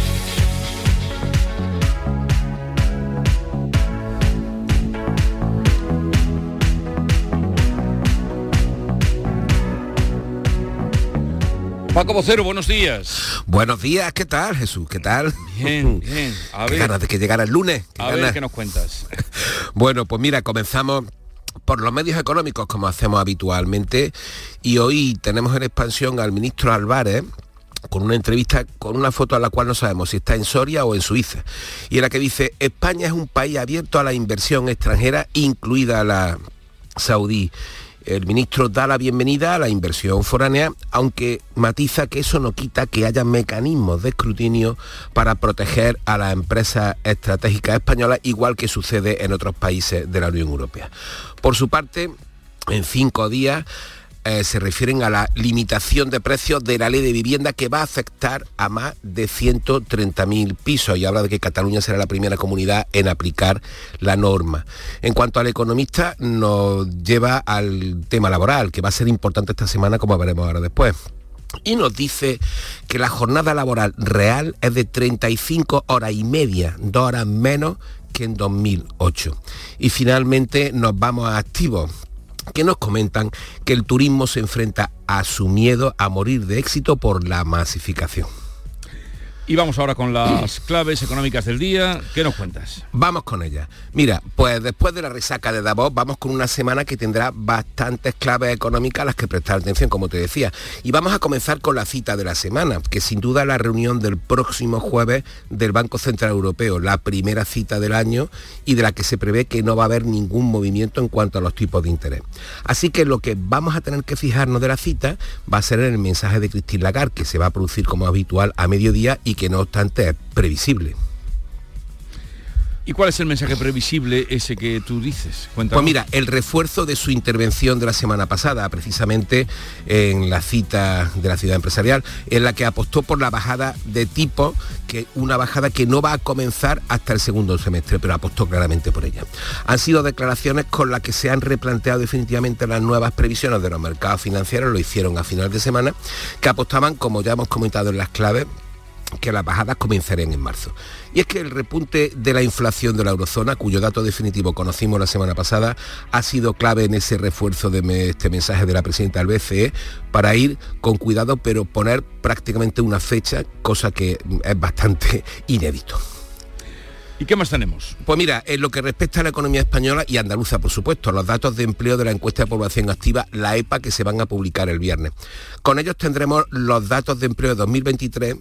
Paco Vocero, buenos días. Buenos días, ¿qué tal Jesús? ¿Qué tal? Bien, *laughs* bien. A ver. ganas de que llegara el lunes. A ver, ¿qué nos cuentas? *laughs* bueno, pues mira, comenzamos por los medios económicos como hacemos habitualmente y hoy tenemos en expansión al ministro Álvarez con una entrevista con una foto a la cual no sabemos si está en Soria o en Suiza y en la que dice España es un país abierto a la inversión extranjera incluida la saudí el ministro da la bienvenida a la inversión foránea, aunque matiza que eso no quita que haya mecanismos de escrutinio para proteger a las empresas estratégicas españolas, igual que sucede en otros países de la Unión Europea. Por su parte, en cinco días, eh, se refieren a la limitación de precios de la ley de vivienda que va a afectar a más de 130.000 pisos y habla de que Cataluña será la primera comunidad en aplicar la norma. En cuanto al economista, nos lleva al tema laboral, que va a ser importante esta semana, como veremos ahora después y nos dice que la jornada laboral real es de 35 horas y media, dos horas menos que en 2008. Y finalmente nos vamos a activos que nos comentan que el turismo se enfrenta a su miedo a morir de éxito por la masificación. Y vamos ahora con las claves económicas del día. ¿Qué nos cuentas? Vamos con ellas. Mira, pues después de la resaca de Davos, vamos con una semana que tendrá bastantes claves económicas a las que prestar atención, como te decía. Y vamos a comenzar con la cita de la semana, que sin duda la reunión del próximo jueves del Banco Central Europeo, la primera cita del año y de la que se prevé que no va a haber ningún movimiento en cuanto a los tipos de interés. Así que lo que vamos a tener que fijarnos de la cita va a ser en el mensaje de Christine Lagarde, que se va a producir como habitual a mediodía y que no obstante es previsible. ¿Y cuál es el mensaje previsible ese que tú dices? Pues mira, el refuerzo de su intervención de la semana pasada, precisamente en la cita de la ciudad empresarial, en la que apostó por la bajada de tipo, que una bajada que no va a comenzar hasta el segundo semestre, pero apostó claramente por ella. Han sido declaraciones con las que se han replanteado definitivamente las nuevas previsiones de los mercados financieros, lo hicieron a final de semana, que apostaban, como ya hemos comentado en las claves, que las bajadas comenzarían en marzo. Y es que el repunte de la inflación de la eurozona, cuyo dato definitivo conocimos la semana pasada, ha sido clave en ese refuerzo de este mensaje de la presidenta del BCE para ir con cuidado, pero poner prácticamente una fecha, cosa que es bastante *laughs* inédito. ¿Y qué más tenemos? Pues mira, en lo que respecta a la economía española y andaluza, por supuesto, los datos de empleo de la encuesta de población activa, la EPA, que se van a publicar el viernes. Con ellos tendremos los datos de empleo de 2023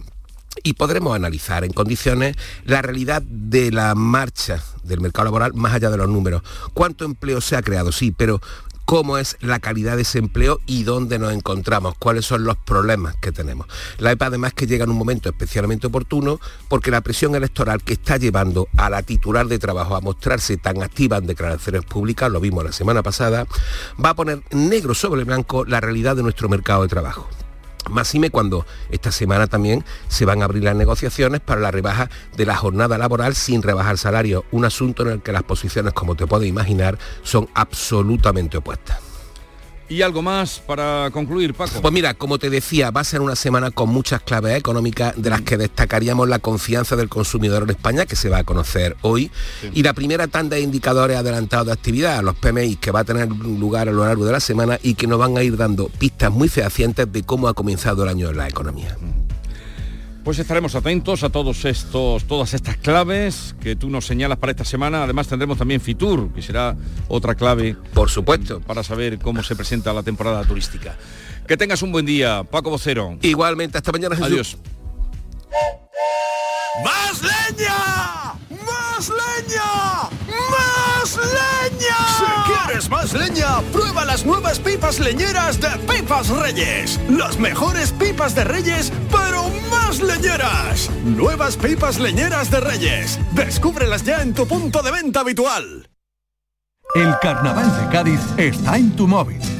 y podremos analizar en condiciones la realidad de la marcha del mercado laboral más allá de los números. ¿Cuánto empleo se ha creado? Sí, pero cómo es la calidad de ese empleo y dónde nos encontramos, cuáles son los problemas que tenemos. La EPA además que llega en un momento especialmente oportuno porque la presión electoral que está llevando a la titular de trabajo a mostrarse tan activa en declaraciones públicas, lo vimos la semana pasada, va a poner negro sobre blanco la realidad de nuestro mercado de trabajo. Máxime cuando esta semana también se van a abrir las negociaciones para la rebaja de la jornada laboral sin rebajar salario, un asunto en el que las posiciones, como te puedes imaginar, son absolutamente opuestas. ¿Y algo más para concluir, Paco? Pues mira, como te decía, va a ser una semana con muchas claves económicas de las que destacaríamos la confianza del consumidor en España, que se va a conocer hoy, y la primera tanda de indicadores adelantados de actividad, los PMI, que va a tener lugar a lo largo de la semana y que nos van a ir dando pistas muy fehacientes de cómo ha comenzado el año en la economía. Pues estaremos atentos a todos estos, todas estas claves que tú nos señalas para esta semana. Además tendremos también Fitur, que será otra clave. Por supuesto. Para saber cómo se presenta la temporada turística. Que tengas un buen día, Paco Vocero. Igualmente, hasta mañana, Jesús. Adiós. ¡Más leña! ¡Más leña! ¡Más leña! Si quieres más leña, prueba las nuevas pipas leñeras de Pipas Reyes. Las mejores pipas de Reyes, pero más leñeras. Nuevas pipas leñeras de Reyes. Descúbrelas ya en tu punto de venta habitual. El carnaval de Cádiz está en tu móvil.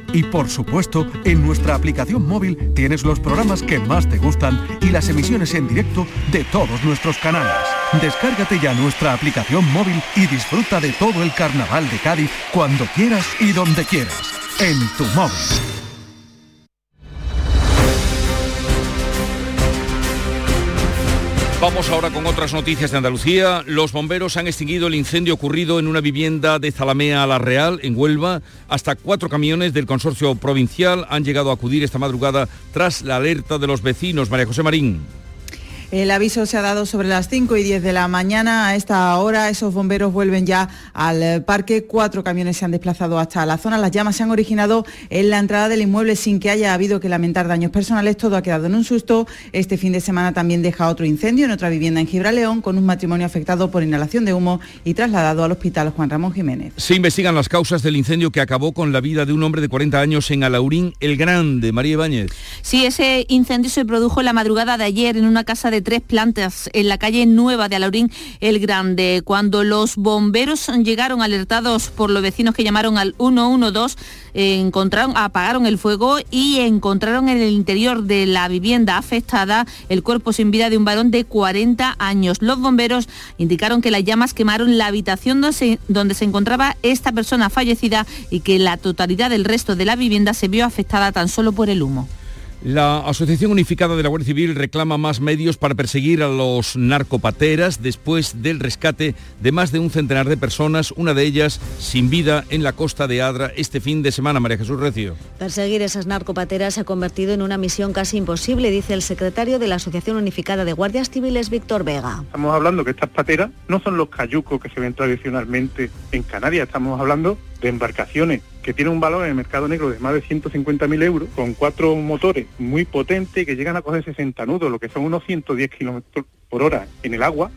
Y por supuesto, en nuestra aplicación móvil tienes los programas que más te gustan y las emisiones en directo de todos nuestros canales. Descárgate ya nuestra aplicación móvil y disfruta de todo el Carnaval de Cádiz cuando quieras y donde quieras. En tu móvil. Vamos ahora con otras noticias de Andalucía. Los bomberos han extinguido el incendio ocurrido en una vivienda de Zalamea a La Real, en Huelva. Hasta cuatro camiones del consorcio provincial han llegado a acudir esta madrugada tras la alerta de los vecinos. María José Marín. El aviso se ha dado sobre las 5 y 10 de la mañana. A esta hora esos bomberos vuelven ya al parque. Cuatro camiones se han desplazado hasta la zona. Las llamas se han originado en la entrada del inmueble sin que haya habido que lamentar daños personales. Todo ha quedado en un susto. Este fin de semana también deja otro incendio en otra vivienda en Gibraleón con un matrimonio afectado por inhalación de humo y trasladado al hospital Juan Ramón Jiménez. Se investigan las causas del incendio que acabó con la vida de un hombre de 40 años en Alaurín el Grande. María Ibáñez. Sí, ese incendio se produjo la madrugada de ayer en una casa de tres plantas en la calle Nueva de Alaurín el Grande. Cuando los bomberos llegaron alertados por los vecinos que llamaron al 112, encontraron, apagaron el fuego y encontraron en el interior de la vivienda afectada el cuerpo sin vida de un varón de 40 años. Los bomberos indicaron que las llamas quemaron la habitación donde se, donde se encontraba esta persona fallecida y que la totalidad del resto de la vivienda se vio afectada tan solo por el humo. La Asociación Unificada de la Guardia Civil reclama más medios para perseguir a los narcopateras después del rescate de más de un centenar de personas, una de ellas sin vida en la costa de Adra este fin de semana. María Jesús Recio. Perseguir esas narcopateras se ha convertido en una misión casi imposible, dice el secretario de la Asociación Unificada de Guardias Civiles, Víctor Vega. Estamos hablando que estas pateras no son los cayucos que se ven tradicionalmente en Canarias, estamos hablando de embarcaciones que tienen un valor en el mercado negro de más de 150.000 euros, con cuatro motores muy potentes que llegan a coger 60 nudos, lo que son unos 110 kilómetros por hora en el agua,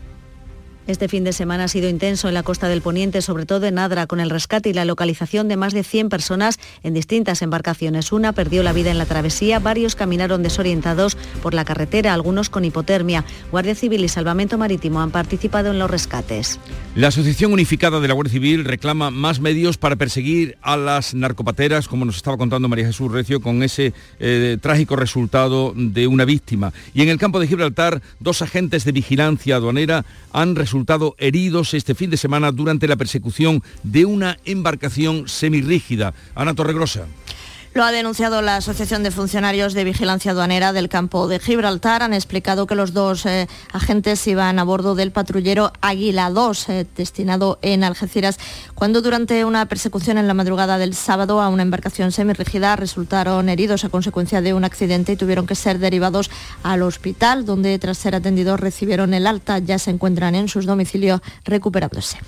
este fin de semana ha sido intenso en la costa del Poniente, sobre todo en Adra, con el rescate y la localización de más de 100 personas en distintas embarcaciones. Una perdió la vida en la travesía, varios caminaron desorientados por la carretera, algunos con hipotermia. Guardia Civil y Salvamento Marítimo han participado en los rescates. La Asociación Unificada de la Guardia Civil reclama más medios para perseguir a las narcopateras, como nos estaba contando María Jesús Recio, con ese eh, trágico resultado de una víctima. Y en el campo de Gibraltar, dos agentes de vigilancia aduanera han resultado resultado heridos este fin de semana durante la persecución de una embarcación semirrígida. Ana Torregrosa. Lo ha denunciado la Asociación de Funcionarios de Vigilancia Aduanera del campo de Gibraltar. Han explicado que los dos eh, agentes iban a bordo del patrullero Águila 2, eh, destinado en Algeciras, cuando durante una persecución en la madrugada del sábado a una embarcación semirrígida resultaron heridos a consecuencia de un accidente y tuvieron que ser derivados al hospital, donde tras ser atendidos recibieron el alta. Ya se encuentran en sus domicilios recuperándose.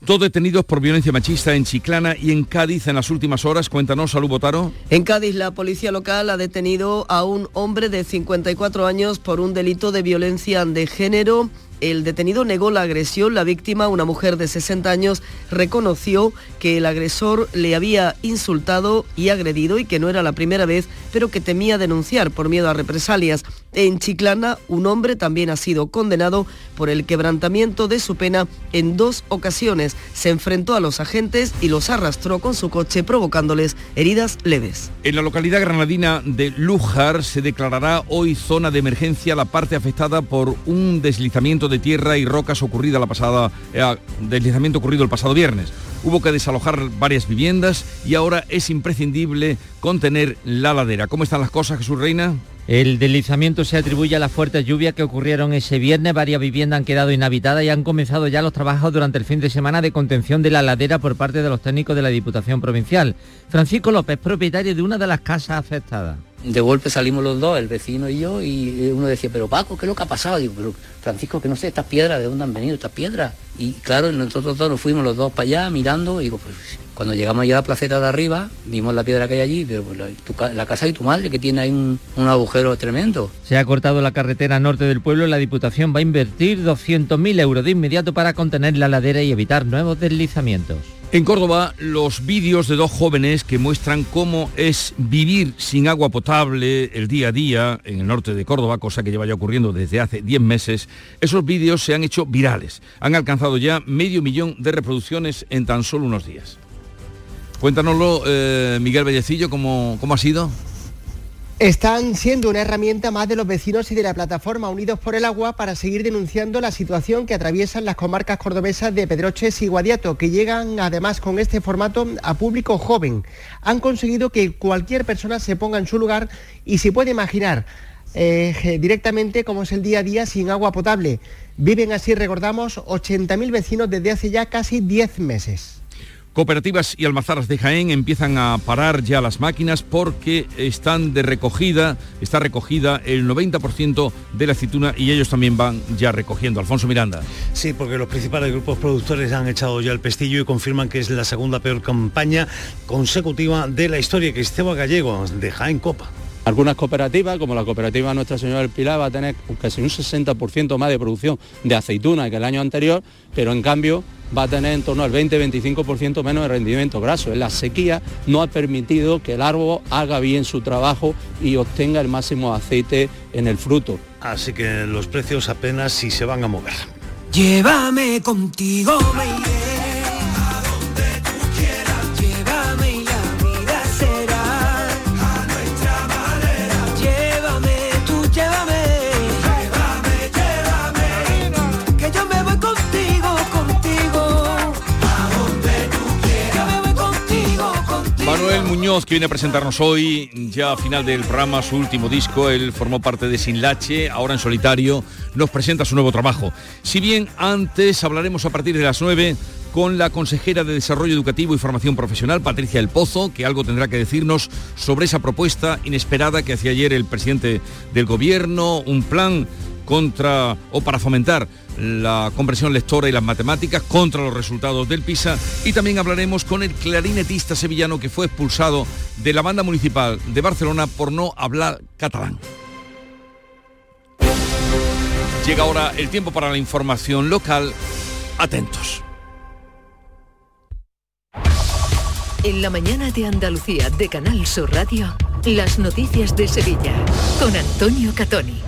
Dos detenidos por violencia machista en Chiclana y en Cádiz en las últimas horas. Cuéntanos, Salud Botaro. En Cádiz, la policía local ha detenido a un hombre de 54 años por un delito de violencia de género el detenido negó la agresión. La víctima, una mujer de 60 años, reconoció que el agresor le había insultado y agredido y que no era la primera vez, pero que temía denunciar por miedo a represalias. En Chiclana, un hombre también ha sido condenado por el quebrantamiento de su pena en dos ocasiones. Se enfrentó a los agentes y los arrastró con su coche provocándoles heridas leves. En la localidad granadina de Lújar se declarará hoy zona de emergencia la parte afectada por un deslizamiento de tierra y rocas ocurrida la pasada eh, deslizamiento ocurrido el pasado viernes. Hubo que desalojar varias viviendas y ahora es imprescindible contener la ladera. ¿Cómo están las cosas, Jesús Reina? El deslizamiento se atribuye a las fuertes lluvias que ocurrieron ese viernes. Varias viviendas han quedado inhabitadas y han comenzado ya los trabajos durante el fin de semana de contención de la ladera por parte de los técnicos de la Diputación Provincial. Francisco López, propietario de una de las casas afectadas. De golpe salimos los dos, el vecino y yo, y uno decía, pero Paco, ¿qué es lo que ha pasado? Digo, pero Francisco, que no sé, estas piedras, ¿de dónde han venido estas piedras? Y claro, nosotros dos nos fuimos los dos para allá mirando, y digo, pues cuando llegamos ya a la placeta de arriba, vimos la piedra que hay allí, pero pues, la, casa de tu madre, que tiene ahí un, agujero tremendo. Se ha cortado la carretera norte del pueblo la Diputación va a invertir 200.000 euros de inmediato para contener la ladera y evitar nuevos deslizamientos. En Córdoba, los vídeos de dos jóvenes que muestran cómo es vivir sin agua potable el día a día en el norte de Córdoba, cosa que lleva ya ocurriendo desde hace 10 meses, esos vídeos se han hecho virales. Han alcanzado ya medio millón de reproducciones en tan solo unos días. Cuéntanoslo, eh, Miguel Bellecillo, ¿cómo, ¿cómo ha sido? Están siendo una herramienta más de los vecinos y de la plataforma Unidos por el Agua para seguir denunciando la situación que atraviesan las comarcas cordobesas de Pedroches y Guadiato, que llegan además con este formato a público joven. Han conseguido que cualquier persona se ponga en su lugar y se puede imaginar eh, directamente cómo es el día a día sin agua potable. Viven así, recordamos, 80.000 vecinos desde hace ya casi 10 meses. Cooperativas y almazaras de Jaén empiezan a parar ya las máquinas porque están de recogida, está recogida el 90% de la aceituna y ellos también van ya recogiendo. Alfonso Miranda. Sí, porque los principales grupos productores han echado ya el pestillo y confirman que es la segunda peor campaña consecutiva de la historia que Esteban Gallego de Jaén Copa. Algunas cooperativas, como la cooperativa Nuestra Señora del Pilar, va a tener casi un 60% más de producción de aceituna que el año anterior, pero en cambio va a tener en torno al 20-25% menos de rendimiento graso. La sequía no ha permitido que el árbol haga bien su trabajo y obtenga el máximo aceite en el fruto. Así que los precios apenas si se van a mover. Llévame contigo, Manuel Muñoz, que viene a presentarnos hoy, ya a final del programa, su último disco, él formó parte de Sin Lache, ahora en solitario, nos presenta su nuevo trabajo. Si bien antes hablaremos a partir de las 9 con la consejera de Desarrollo Educativo y Formación Profesional, Patricia El Pozo, que algo tendrá que decirnos sobre esa propuesta inesperada que hacía ayer el presidente del Gobierno, un plan contra o para fomentar la comprensión lectora y las matemáticas contra los resultados del PISA y también hablaremos con el clarinetista sevillano que fue expulsado de la banda municipal de Barcelona por no hablar catalán. Llega ahora el tiempo para la información local. Atentos. En la mañana de Andalucía de Canal Sur Radio, las noticias de Sevilla con Antonio Catoni.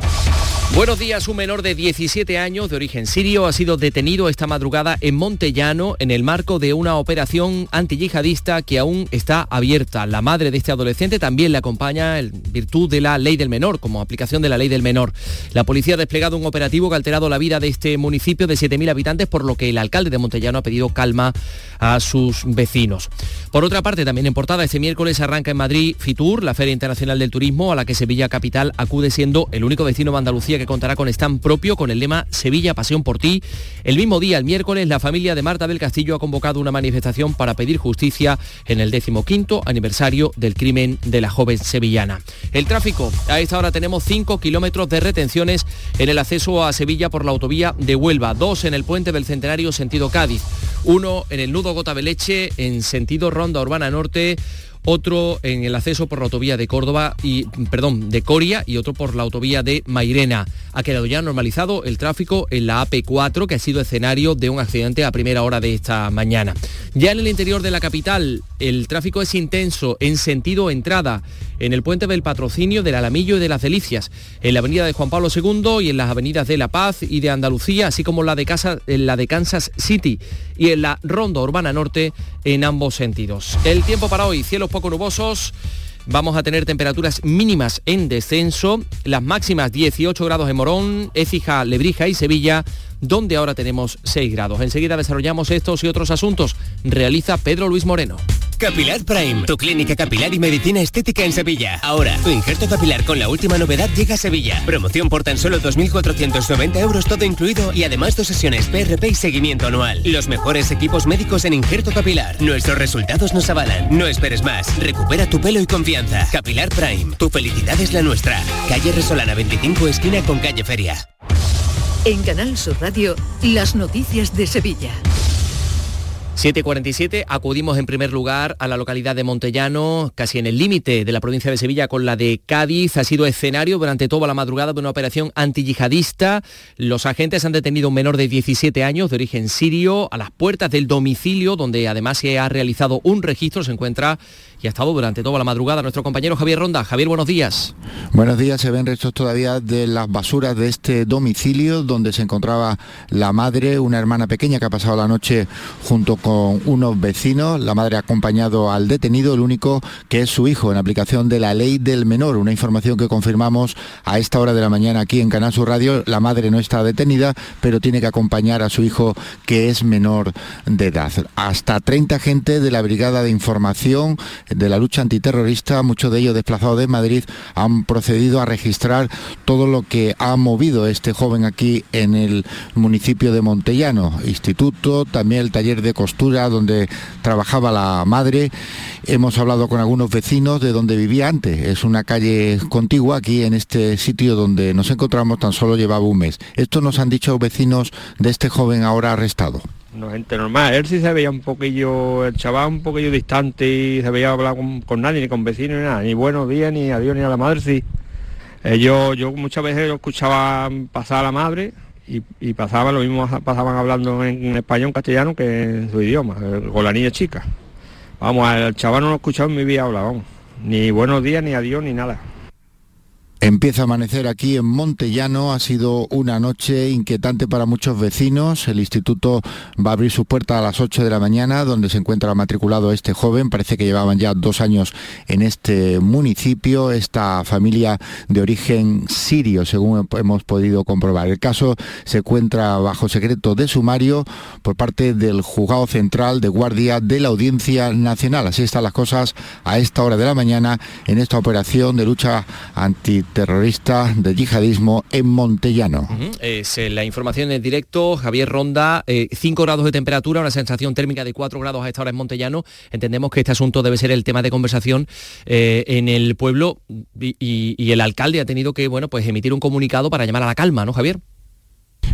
Buenos días, un menor de 17 años de origen sirio ha sido detenido esta madrugada en Montellano en el marco de una operación antiyihadista que aún está abierta. La madre de este adolescente también le acompaña en virtud de la ley del menor, como aplicación de la ley del menor. La policía ha desplegado un operativo que ha alterado la vida de este municipio de 7.000 habitantes, por lo que el alcalde de Montellano ha pedido calma a sus vecinos. Por otra parte, también en portada, este miércoles arranca en Madrid FITUR, la Feria Internacional del Turismo, a la que Sevilla Capital acude siendo el único destino de Andalucía que contará con stand propio con el lema Sevilla Pasión por ti. El mismo día, el miércoles, la familia de Marta del Castillo ha convocado una manifestación para pedir justicia en el decimoquinto aniversario del crimen de la joven sevillana. El tráfico, a esta hora tenemos 5 kilómetros de retenciones en el acceso a Sevilla por la autovía de Huelva, dos en el puente del Centenario sentido Cádiz, uno en el nudo Gota Beleche en sentido Ronda Urbana Norte, otro en el acceso por la autovía de Córdoba y perdón, de Coria y otro por la autovía de Mairena. Ha quedado ya normalizado el tráfico en la AP4 que ha sido escenario de un accidente a primera hora de esta mañana. Ya en el interior de la capital el tráfico es intenso en sentido entrada en el puente del Patrocinio, del Alamillo y de las Delicias, en la avenida de Juan Pablo II y en las avenidas de La Paz y de Andalucía, así como la de, Casa, en la de Kansas City y en la Ronda Urbana Norte en ambos sentidos. El tiempo para hoy, poco nubosos. Vamos a tener temperaturas mínimas en descenso, las máximas 18 grados en Morón, Écija, Lebrija y Sevilla, donde ahora tenemos 6 grados. Enseguida desarrollamos estos y otros asuntos. Realiza Pedro Luis Moreno. Capilar Prime, tu clínica capilar y medicina estética en Sevilla. Ahora, tu injerto capilar con la última novedad llega a Sevilla. Promoción por tan solo 2.490 euros todo incluido y además dos sesiones PRP y seguimiento anual. Los mejores equipos médicos en injerto capilar. Nuestros resultados nos avalan. No esperes más. Recupera tu pelo y confianza. Capilar Prime, tu felicidad es la nuestra. Calle Resolana 25 esquina con calle Feria. En Canal Sur Radio, las noticias de Sevilla. 7.47, acudimos en primer lugar a la localidad de Montellano, casi en el límite de la provincia de Sevilla con la de Cádiz. Ha sido escenario durante toda la madrugada de una operación antiyihadista. Los agentes han detenido a un menor de 17 años de origen sirio a las puertas del domicilio, donde además se ha realizado un registro. Se encuentra y ha estado durante toda la madrugada nuestro compañero Javier Ronda. Javier, buenos días. Buenos días, se ven restos todavía de las basuras de este domicilio donde se encontraba la madre, una hermana pequeña que ha pasado la noche junto con unos vecinos. La madre ha acompañado al detenido, el único que es su hijo, en aplicación de la ley del menor, una información que confirmamos a esta hora de la mañana aquí en Canal Sur Radio. La madre no está detenida, pero tiene que acompañar a su hijo que es menor de edad. Hasta 30 agentes de la Brigada de Información de la lucha antiterrorista, muchos de ellos desplazados de Madrid, han procedido a registrar todo lo que ha movido este joven aquí en el municipio de Montellano, instituto, también el taller de costura donde trabajaba la madre. Hemos hablado con algunos vecinos de donde vivía antes. Es una calle contigua aquí en este sitio donde nos encontramos tan solo llevaba un mes. Esto nos han dicho vecinos de este joven ahora arrestado. No, gente normal. Él sí se veía un poquillo, el chaval un poquillo distante y se veía hablar con, nadie, ni con vecinos, ni nada. Ni buenos días, ni adiós, ni a la madre, sí. Eh, yo, muchas veces lo escuchaba pasar a la madre y, y pasaba lo mismo, pasaban hablando en, español, castellano que en su idioma, con la niña chica. Vamos, el chaval no lo he escuchado en mi vida hablar. Ni buenos días, ni adiós, ni nada. Empieza a amanecer aquí en Montellano, ha sido una noche inquietante para muchos vecinos. El instituto va a abrir sus puertas a las 8 de la mañana, donde se encuentra matriculado este joven. Parece que llevaban ya dos años en este municipio, esta familia de origen sirio, según hemos podido comprobar. El caso se encuentra bajo secreto de sumario por parte del Juzgado Central de Guardia de la Audiencia Nacional. Así están las cosas a esta hora de la mañana en esta operación de lucha anti terrorista de yihadismo en Montellano. Es eh, la información en directo, Javier Ronda, 5 eh, grados de temperatura, una sensación térmica de 4 grados a esta hora en Montellano. Entendemos que este asunto debe ser el tema de conversación eh, en el pueblo y, y, el alcalde ha tenido que bueno, pues emitir un comunicado para llamar a la calma, ¿no, Javier?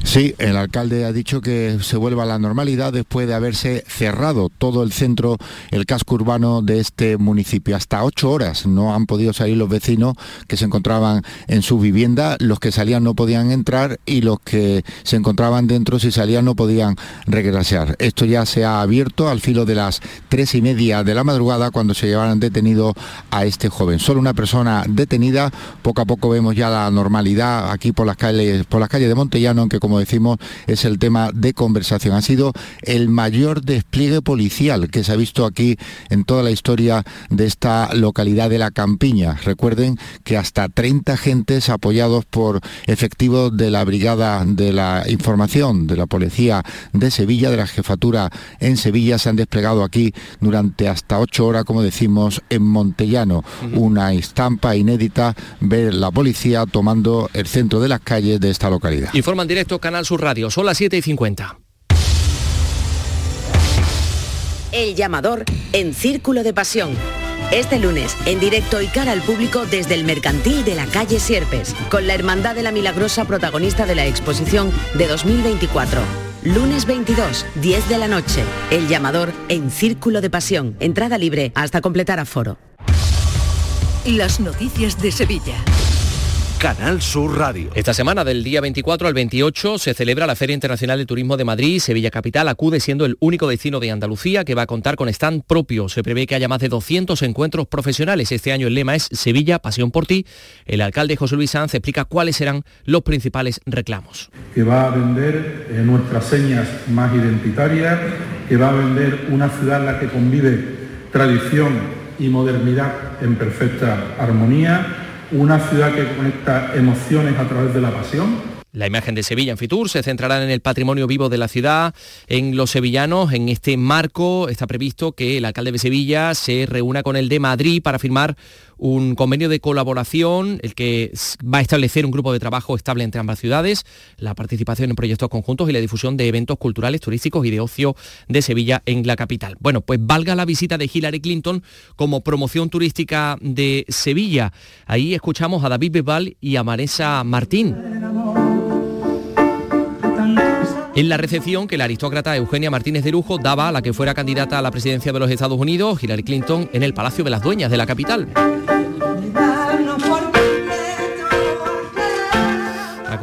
Sí, el alcalde ha dicho que se vuelva a la normalidad después de haberse cerrado todo el centro, el casco urbano de este municipio. Hasta ocho horas no han podido salir los vecinos que se encontraban en su vivienda. Los que salían no podían entrar y los que se encontraban dentro, si salían, no podían regresar. Esto ya se ha abierto al filo de las tres y media de la madrugada cuando se llevaron detenido a este joven. Solo una persona detenida. Poco a poco vemos ya la normalidad aquí por las calles, por las calles de Montellano, como decimos, es el tema de conversación. Ha sido el mayor despliegue policial que se ha visto aquí en toda la historia de esta localidad de la Campiña. Recuerden que hasta 30 agentes apoyados por efectivos de la Brigada de la Información de la Policía de Sevilla, de la Jefatura en Sevilla, se han desplegado aquí durante hasta ocho horas, como decimos, en Montellano. Una estampa inédita ver la policía tomando el centro de las calles de esta localidad. Informan directo Canal Sur Radio. Son las 7 y 50. El llamador en Círculo de Pasión. Este lunes, en directo y cara al público desde el Mercantil de la calle Sierpes, con la Hermandad de la Milagrosa protagonista de la exposición de 2024. Lunes 22, 10 de la noche. El llamador en Círculo de Pasión. Entrada libre hasta completar aforo. Las noticias de Sevilla. Canal Sur Radio. Esta semana, del día 24 al 28, se celebra la Feria Internacional de Turismo de Madrid. Sevilla Capital acude siendo el único destino de Andalucía que va a contar con stand propio. Se prevé que haya más de 200 encuentros profesionales. Este año el lema es Sevilla, pasión por ti. El alcalde José Luis Sanz explica cuáles serán los principales reclamos. Que va a vender eh, nuestras señas más identitarias, que va a vender una ciudad en la que convive tradición y modernidad en perfecta armonía una ciudad que conecta emociones a través de la pasión, la imagen de Sevilla en Fitur se centrará en el patrimonio vivo de la ciudad, en los sevillanos. En este marco está previsto que el alcalde de Sevilla se reúna con el de Madrid para firmar un convenio de colaboración, el que va a establecer un grupo de trabajo estable entre ambas ciudades, la participación en proyectos conjuntos y la difusión de eventos culturales, turísticos y de ocio de Sevilla en la capital. Bueno, pues valga la visita de Hillary Clinton como promoción turística de Sevilla. Ahí escuchamos a David Bebal y a Maresa Martín en la recepción que la aristócrata Eugenia Martínez de Lujo daba a la que fuera candidata a la presidencia de los Estados Unidos, Hillary Clinton, en el Palacio de las Dueñas de la capital.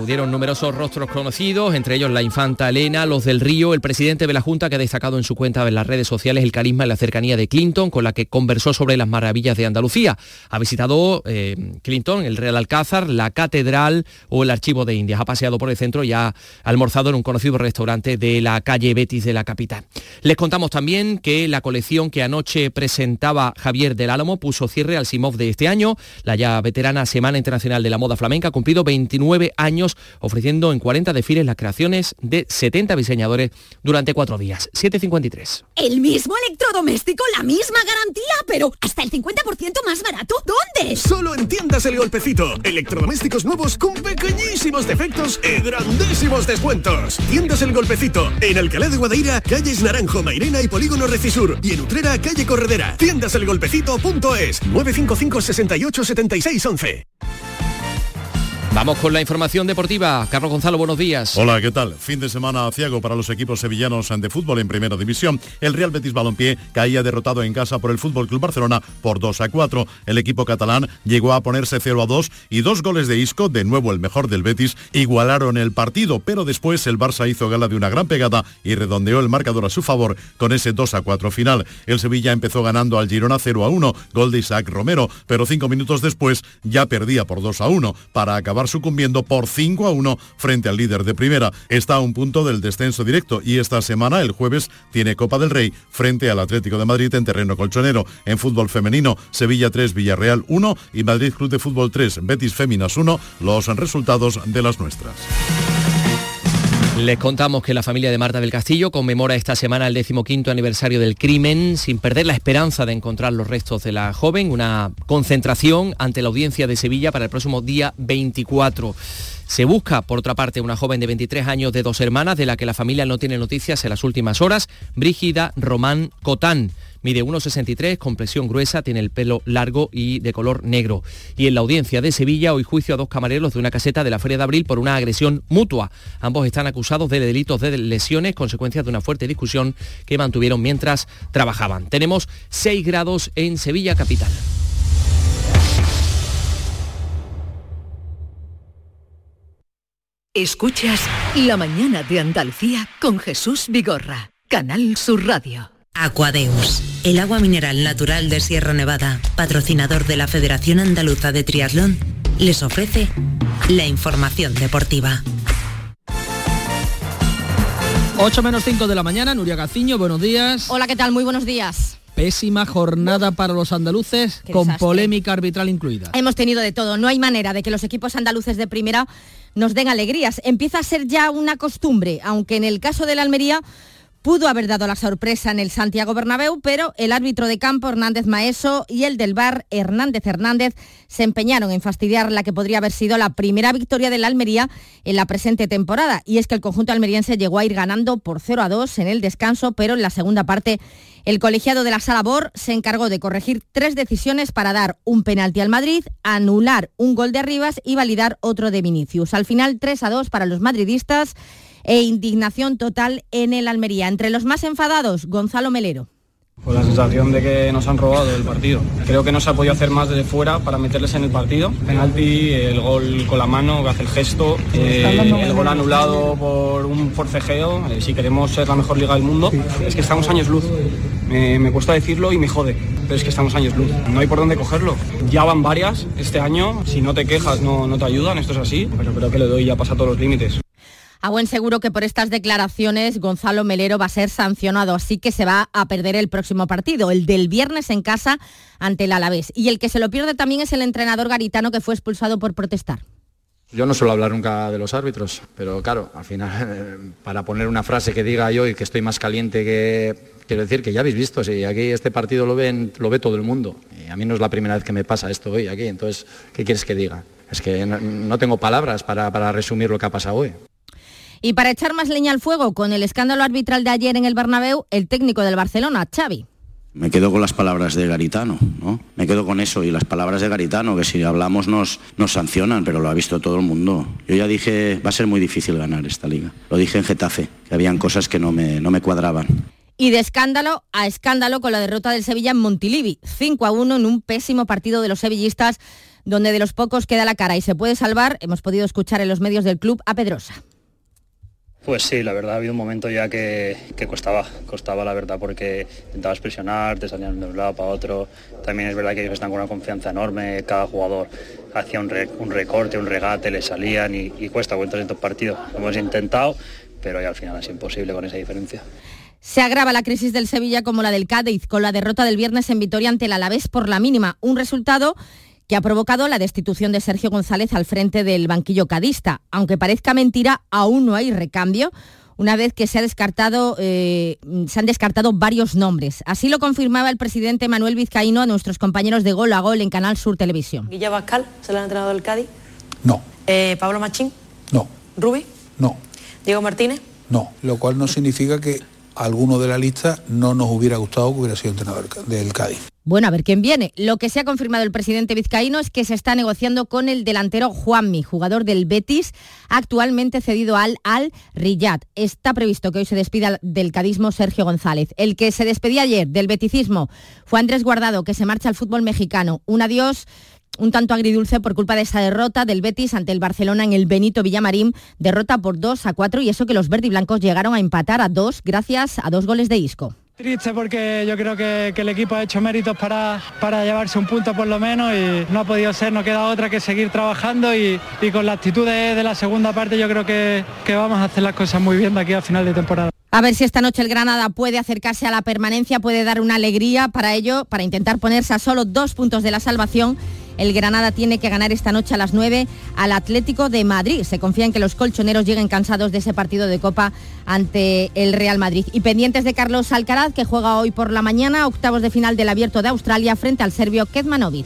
Acudieron numerosos rostros conocidos, entre ellos la infanta Elena, los del Río, el presidente de la Junta que ha destacado en su cuenta en las redes sociales el carisma y la cercanía de Clinton, con la que conversó sobre las maravillas de Andalucía. Ha visitado eh, Clinton el Real Alcázar, la Catedral o el Archivo de Indias. Ha paseado por el centro y ha almorzado en un conocido restaurante de la calle Betis de la capital. Les contamos también que la colección que anoche presentaba Javier del Álamo puso cierre al Simov de este año. La ya veterana Semana Internacional de la Moda Flamenca ha cumplido 29 años años, ofreciendo en 40 desfiles las creaciones de 70 diseñadores durante cuatro días. 753. El mismo electrodoméstico, la misma garantía, pero hasta el 50% más barato. ¿Dónde? Solo en tiendas El Golpecito. Electrodomésticos nuevos con pequeñísimos defectos y grandísimos descuentos. Tiendas El Golpecito. En Alcalá de Guadaira, calles Naranjo, Mairena y Polígono Recisur. Y en Utrera, calle Corredera. Tiendaselgolpecito.es 955 68 76 11. Vamos con la información deportiva. Carlos Gonzalo, buenos días. Hola, ¿qué tal? Fin de semana ciago para los equipos sevillanos de fútbol en primera división. El Real Betis Balompié caía derrotado en casa por el Fútbol Club Barcelona por 2 a 4. El equipo catalán llegó a ponerse 0 a 2 y dos goles de Isco, de nuevo el mejor del Betis, igualaron el partido, pero después el Barça hizo gala de una gran pegada y redondeó el marcador a su favor con ese 2 a 4 final. El Sevilla empezó ganando al Girona 0 a 1, gol de Isaac Romero, pero cinco minutos después ya perdía por 2 a 1 para acabar sucumbiendo por 5 a 1 frente al líder de primera. Está a un punto del descenso directo y esta semana, el jueves, tiene Copa del Rey frente al Atlético de Madrid en terreno colchonero. En fútbol femenino, Sevilla 3, Villarreal 1 y Madrid Club de Fútbol 3, Betis Féminas 1, los resultados de las nuestras. Les contamos que la familia de Marta del Castillo conmemora esta semana el decimoquinto aniversario del crimen sin perder la esperanza de encontrar los restos de la joven. Una concentración ante la audiencia de Sevilla para el próximo día 24. Se busca, por otra parte, una joven de 23 años de dos hermanas de la que la familia no tiene noticias en las últimas horas, Brígida Román Cotán. Mide 1,63, complexión gruesa, tiene el pelo largo y de color negro. Y en la audiencia de Sevilla, hoy juicio a dos camareros de una caseta de la Feria de Abril por una agresión mutua. Ambos están acusados de delitos de lesiones, consecuencias de una fuerte discusión que mantuvieron mientras trabajaban. Tenemos 6 grados en Sevilla capital. Escuchas La mañana de Andalucía con Jesús Vigorra, Canal Sur Radio. Aquadeus, el agua mineral natural de Sierra Nevada, patrocinador de la Federación Andaluza de Triatlón, les ofrece la información deportiva. 8 menos 5 de la mañana, Nuria Gaciño, buenos días. Hola, ¿qué tal? Muy buenos días. Pésima jornada para los andaluces, con desastre. polémica arbitral incluida. Hemos tenido de todo. No hay manera de que los equipos andaluces de primera nos den alegrías. Empieza a ser ya una costumbre, aunque en el caso de la Almería pudo haber dado la sorpresa en el Santiago Bernabéu, pero el árbitro de campo Hernández Maeso y el del bar Hernández Hernández se empeñaron en fastidiar la que podría haber sido la primera victoria de la Almería en la presente temporada. Y es que el conjunto almeriense llegó a ir ganando por 0 a 2 en el descanso, pero en la segunda parte el colegiado de la Sala Bor se encargó de corregir tres decisiones para dar un penalti al Madrid, anular un gol de Arribas y validar otro de Vinicius. Al final 3 a 2 para los madridistas e indignación total en el Almería. Entre los más enfadados, Gonzalo Melero. Con la sensación de que nos han robado el partido. Creo que no se ha podido hacer más desde fuera para meterles en el partido. Penalti, el gol con la mano, que hace el gesto, eh, el gol anulado por un forcejeo. Eh, si queremos ser la mejor liga del mundo, es que estamos años luz. Me, me cuesta decirlo y me jode, pero es que estamos años luz. No hay por dónde cogerlo. Ya van varias este año. Si no te quejas, no, no te ayudan. Esto es así, pero creo que le doy ya pasa todos los límites. A buen seguro que por estas declaraciones Gonzalo Melero va a ser sancionado, así que se va a perder el próximo partido, el del viernes en casa ante el Alavés. Y el que se lo pierde también es el entrenador garitano que fue expulsado por protestar. Yo no suelo hablar nunca de los árbitros, pero claro, al final, *laughs* para poner una frase que diga yo y que estoy más caliente que... Quiero decir que ya habéis visto, si aquí este partido lo, ve todo el mundo. Y a mí no es la primera vez que me pasa esto hoy aquí, entonces, ¿qué quieres que diga? Es que no, tengo palabras para resumir lo que ha pasado hoy. Y para echar más leña al fuego con el escándalo arbitral de ayer en el Bernabéu, el técnico del Barcelona, Xavi. Me quedo con las palabras de Garitano, ¿no? Me quedo con eso y las palabras de Garitano, que si hablamos nos, nos sancionan, pero lo ha visto todo el mundo. Yo ya dije, va a ser muy difícil ganar esta liga. Lo dije en Getafe, que habían cosas que no me, no me cuadraban. Y de escándalo a escándalo con la derrota del Sevilla en Montilivi, 5 a 1 en un pésimo partido de los sevillistas, donde de los pocos queda la cara y se puede salvar, hemos podido escuchar en los medios del club a Pedrosa. Pues sí, la verdad ha habido un momento ya que, costaba, costaba la verdad porque intentabas presionar, te salían de un lado para otro. También es verdad que ellos están con una confianza enorme, cada jugador hacía un, re, un recorte, un regate, le salían y, y cuesta cuentas en estos partidos. Hemos intentado, pero ya al final es imposible con esa diferencia. Se agrava la crisis del Sevilla como la del Cádiz, con la derrota del viernes en Vitoria ante el Alavés por la mínima, un resultado que ha provocado la destitución de Sergio González al frente del banquillo cadista. Aunque parezca mentira, aún no hay recambio una vez que se, ha descartado, eh, se han descartado varios nombres. Así lo confirmaba el presidente Manuel Vizcaíno a nuestros compañeros de Gol a Gol en Canal Sur Televisión. Guilla Bascal, ¿se le ha entrenado del Cádiz? No. Eh, ¿Pablo Machín? No. ¿Rubi? No. ¿Diego Martínez? No, lo cual no significa que alguno de la lista no nos hubiera gustado que hubiera sido entrenador del Cádiz. Bueno, a ver quién viene. Lo que se ha confirmado el presidente vizcaíno es que se está negociando con el delantero Juanmi, jugador del Betis, actualmente cedido al Al Riyad. Está previsto que hoy se despida del cadismo Sergio González. El que se despedía ayer del beticismo fue Andrés Guardado, que se marcha al fútbol mexicano. Un adiós un tanto agridulce por culpa de esa derrota del Betis ante el Barcelona en el Benito Villamarín, derrota por 2 a 4 y eso que los verdiblancos llegaron a empatar a 2 gracias a dos goles de Isco. Triste porque yo creo que, el equipo ha hecho méritos para, para llevarse un punto por lo menos y no ha podido ser, no queda otra que seguir trabajando y, con la actitud de, la segunda parte yo creo que, que vamos a hacer las cosas muy bien de aquí a final de temporada. A ver si esta noche el Granada puede acercarse a la permanencia, puede dar una alegría para ello, para intentar ponerse a solo dos puntos de la salvación el Granada tiene que ganar esta noche a las 9 al Atlético de Madrid. Se confía en que los colchoneros lleguen cansados de ese partido de Copa ante el Real Madrid. Y pendientes de Carlos Alcaraz, que juega hoy por la mañana, octavos de final del Abierto de Australia frente al serbio Kezmanovic.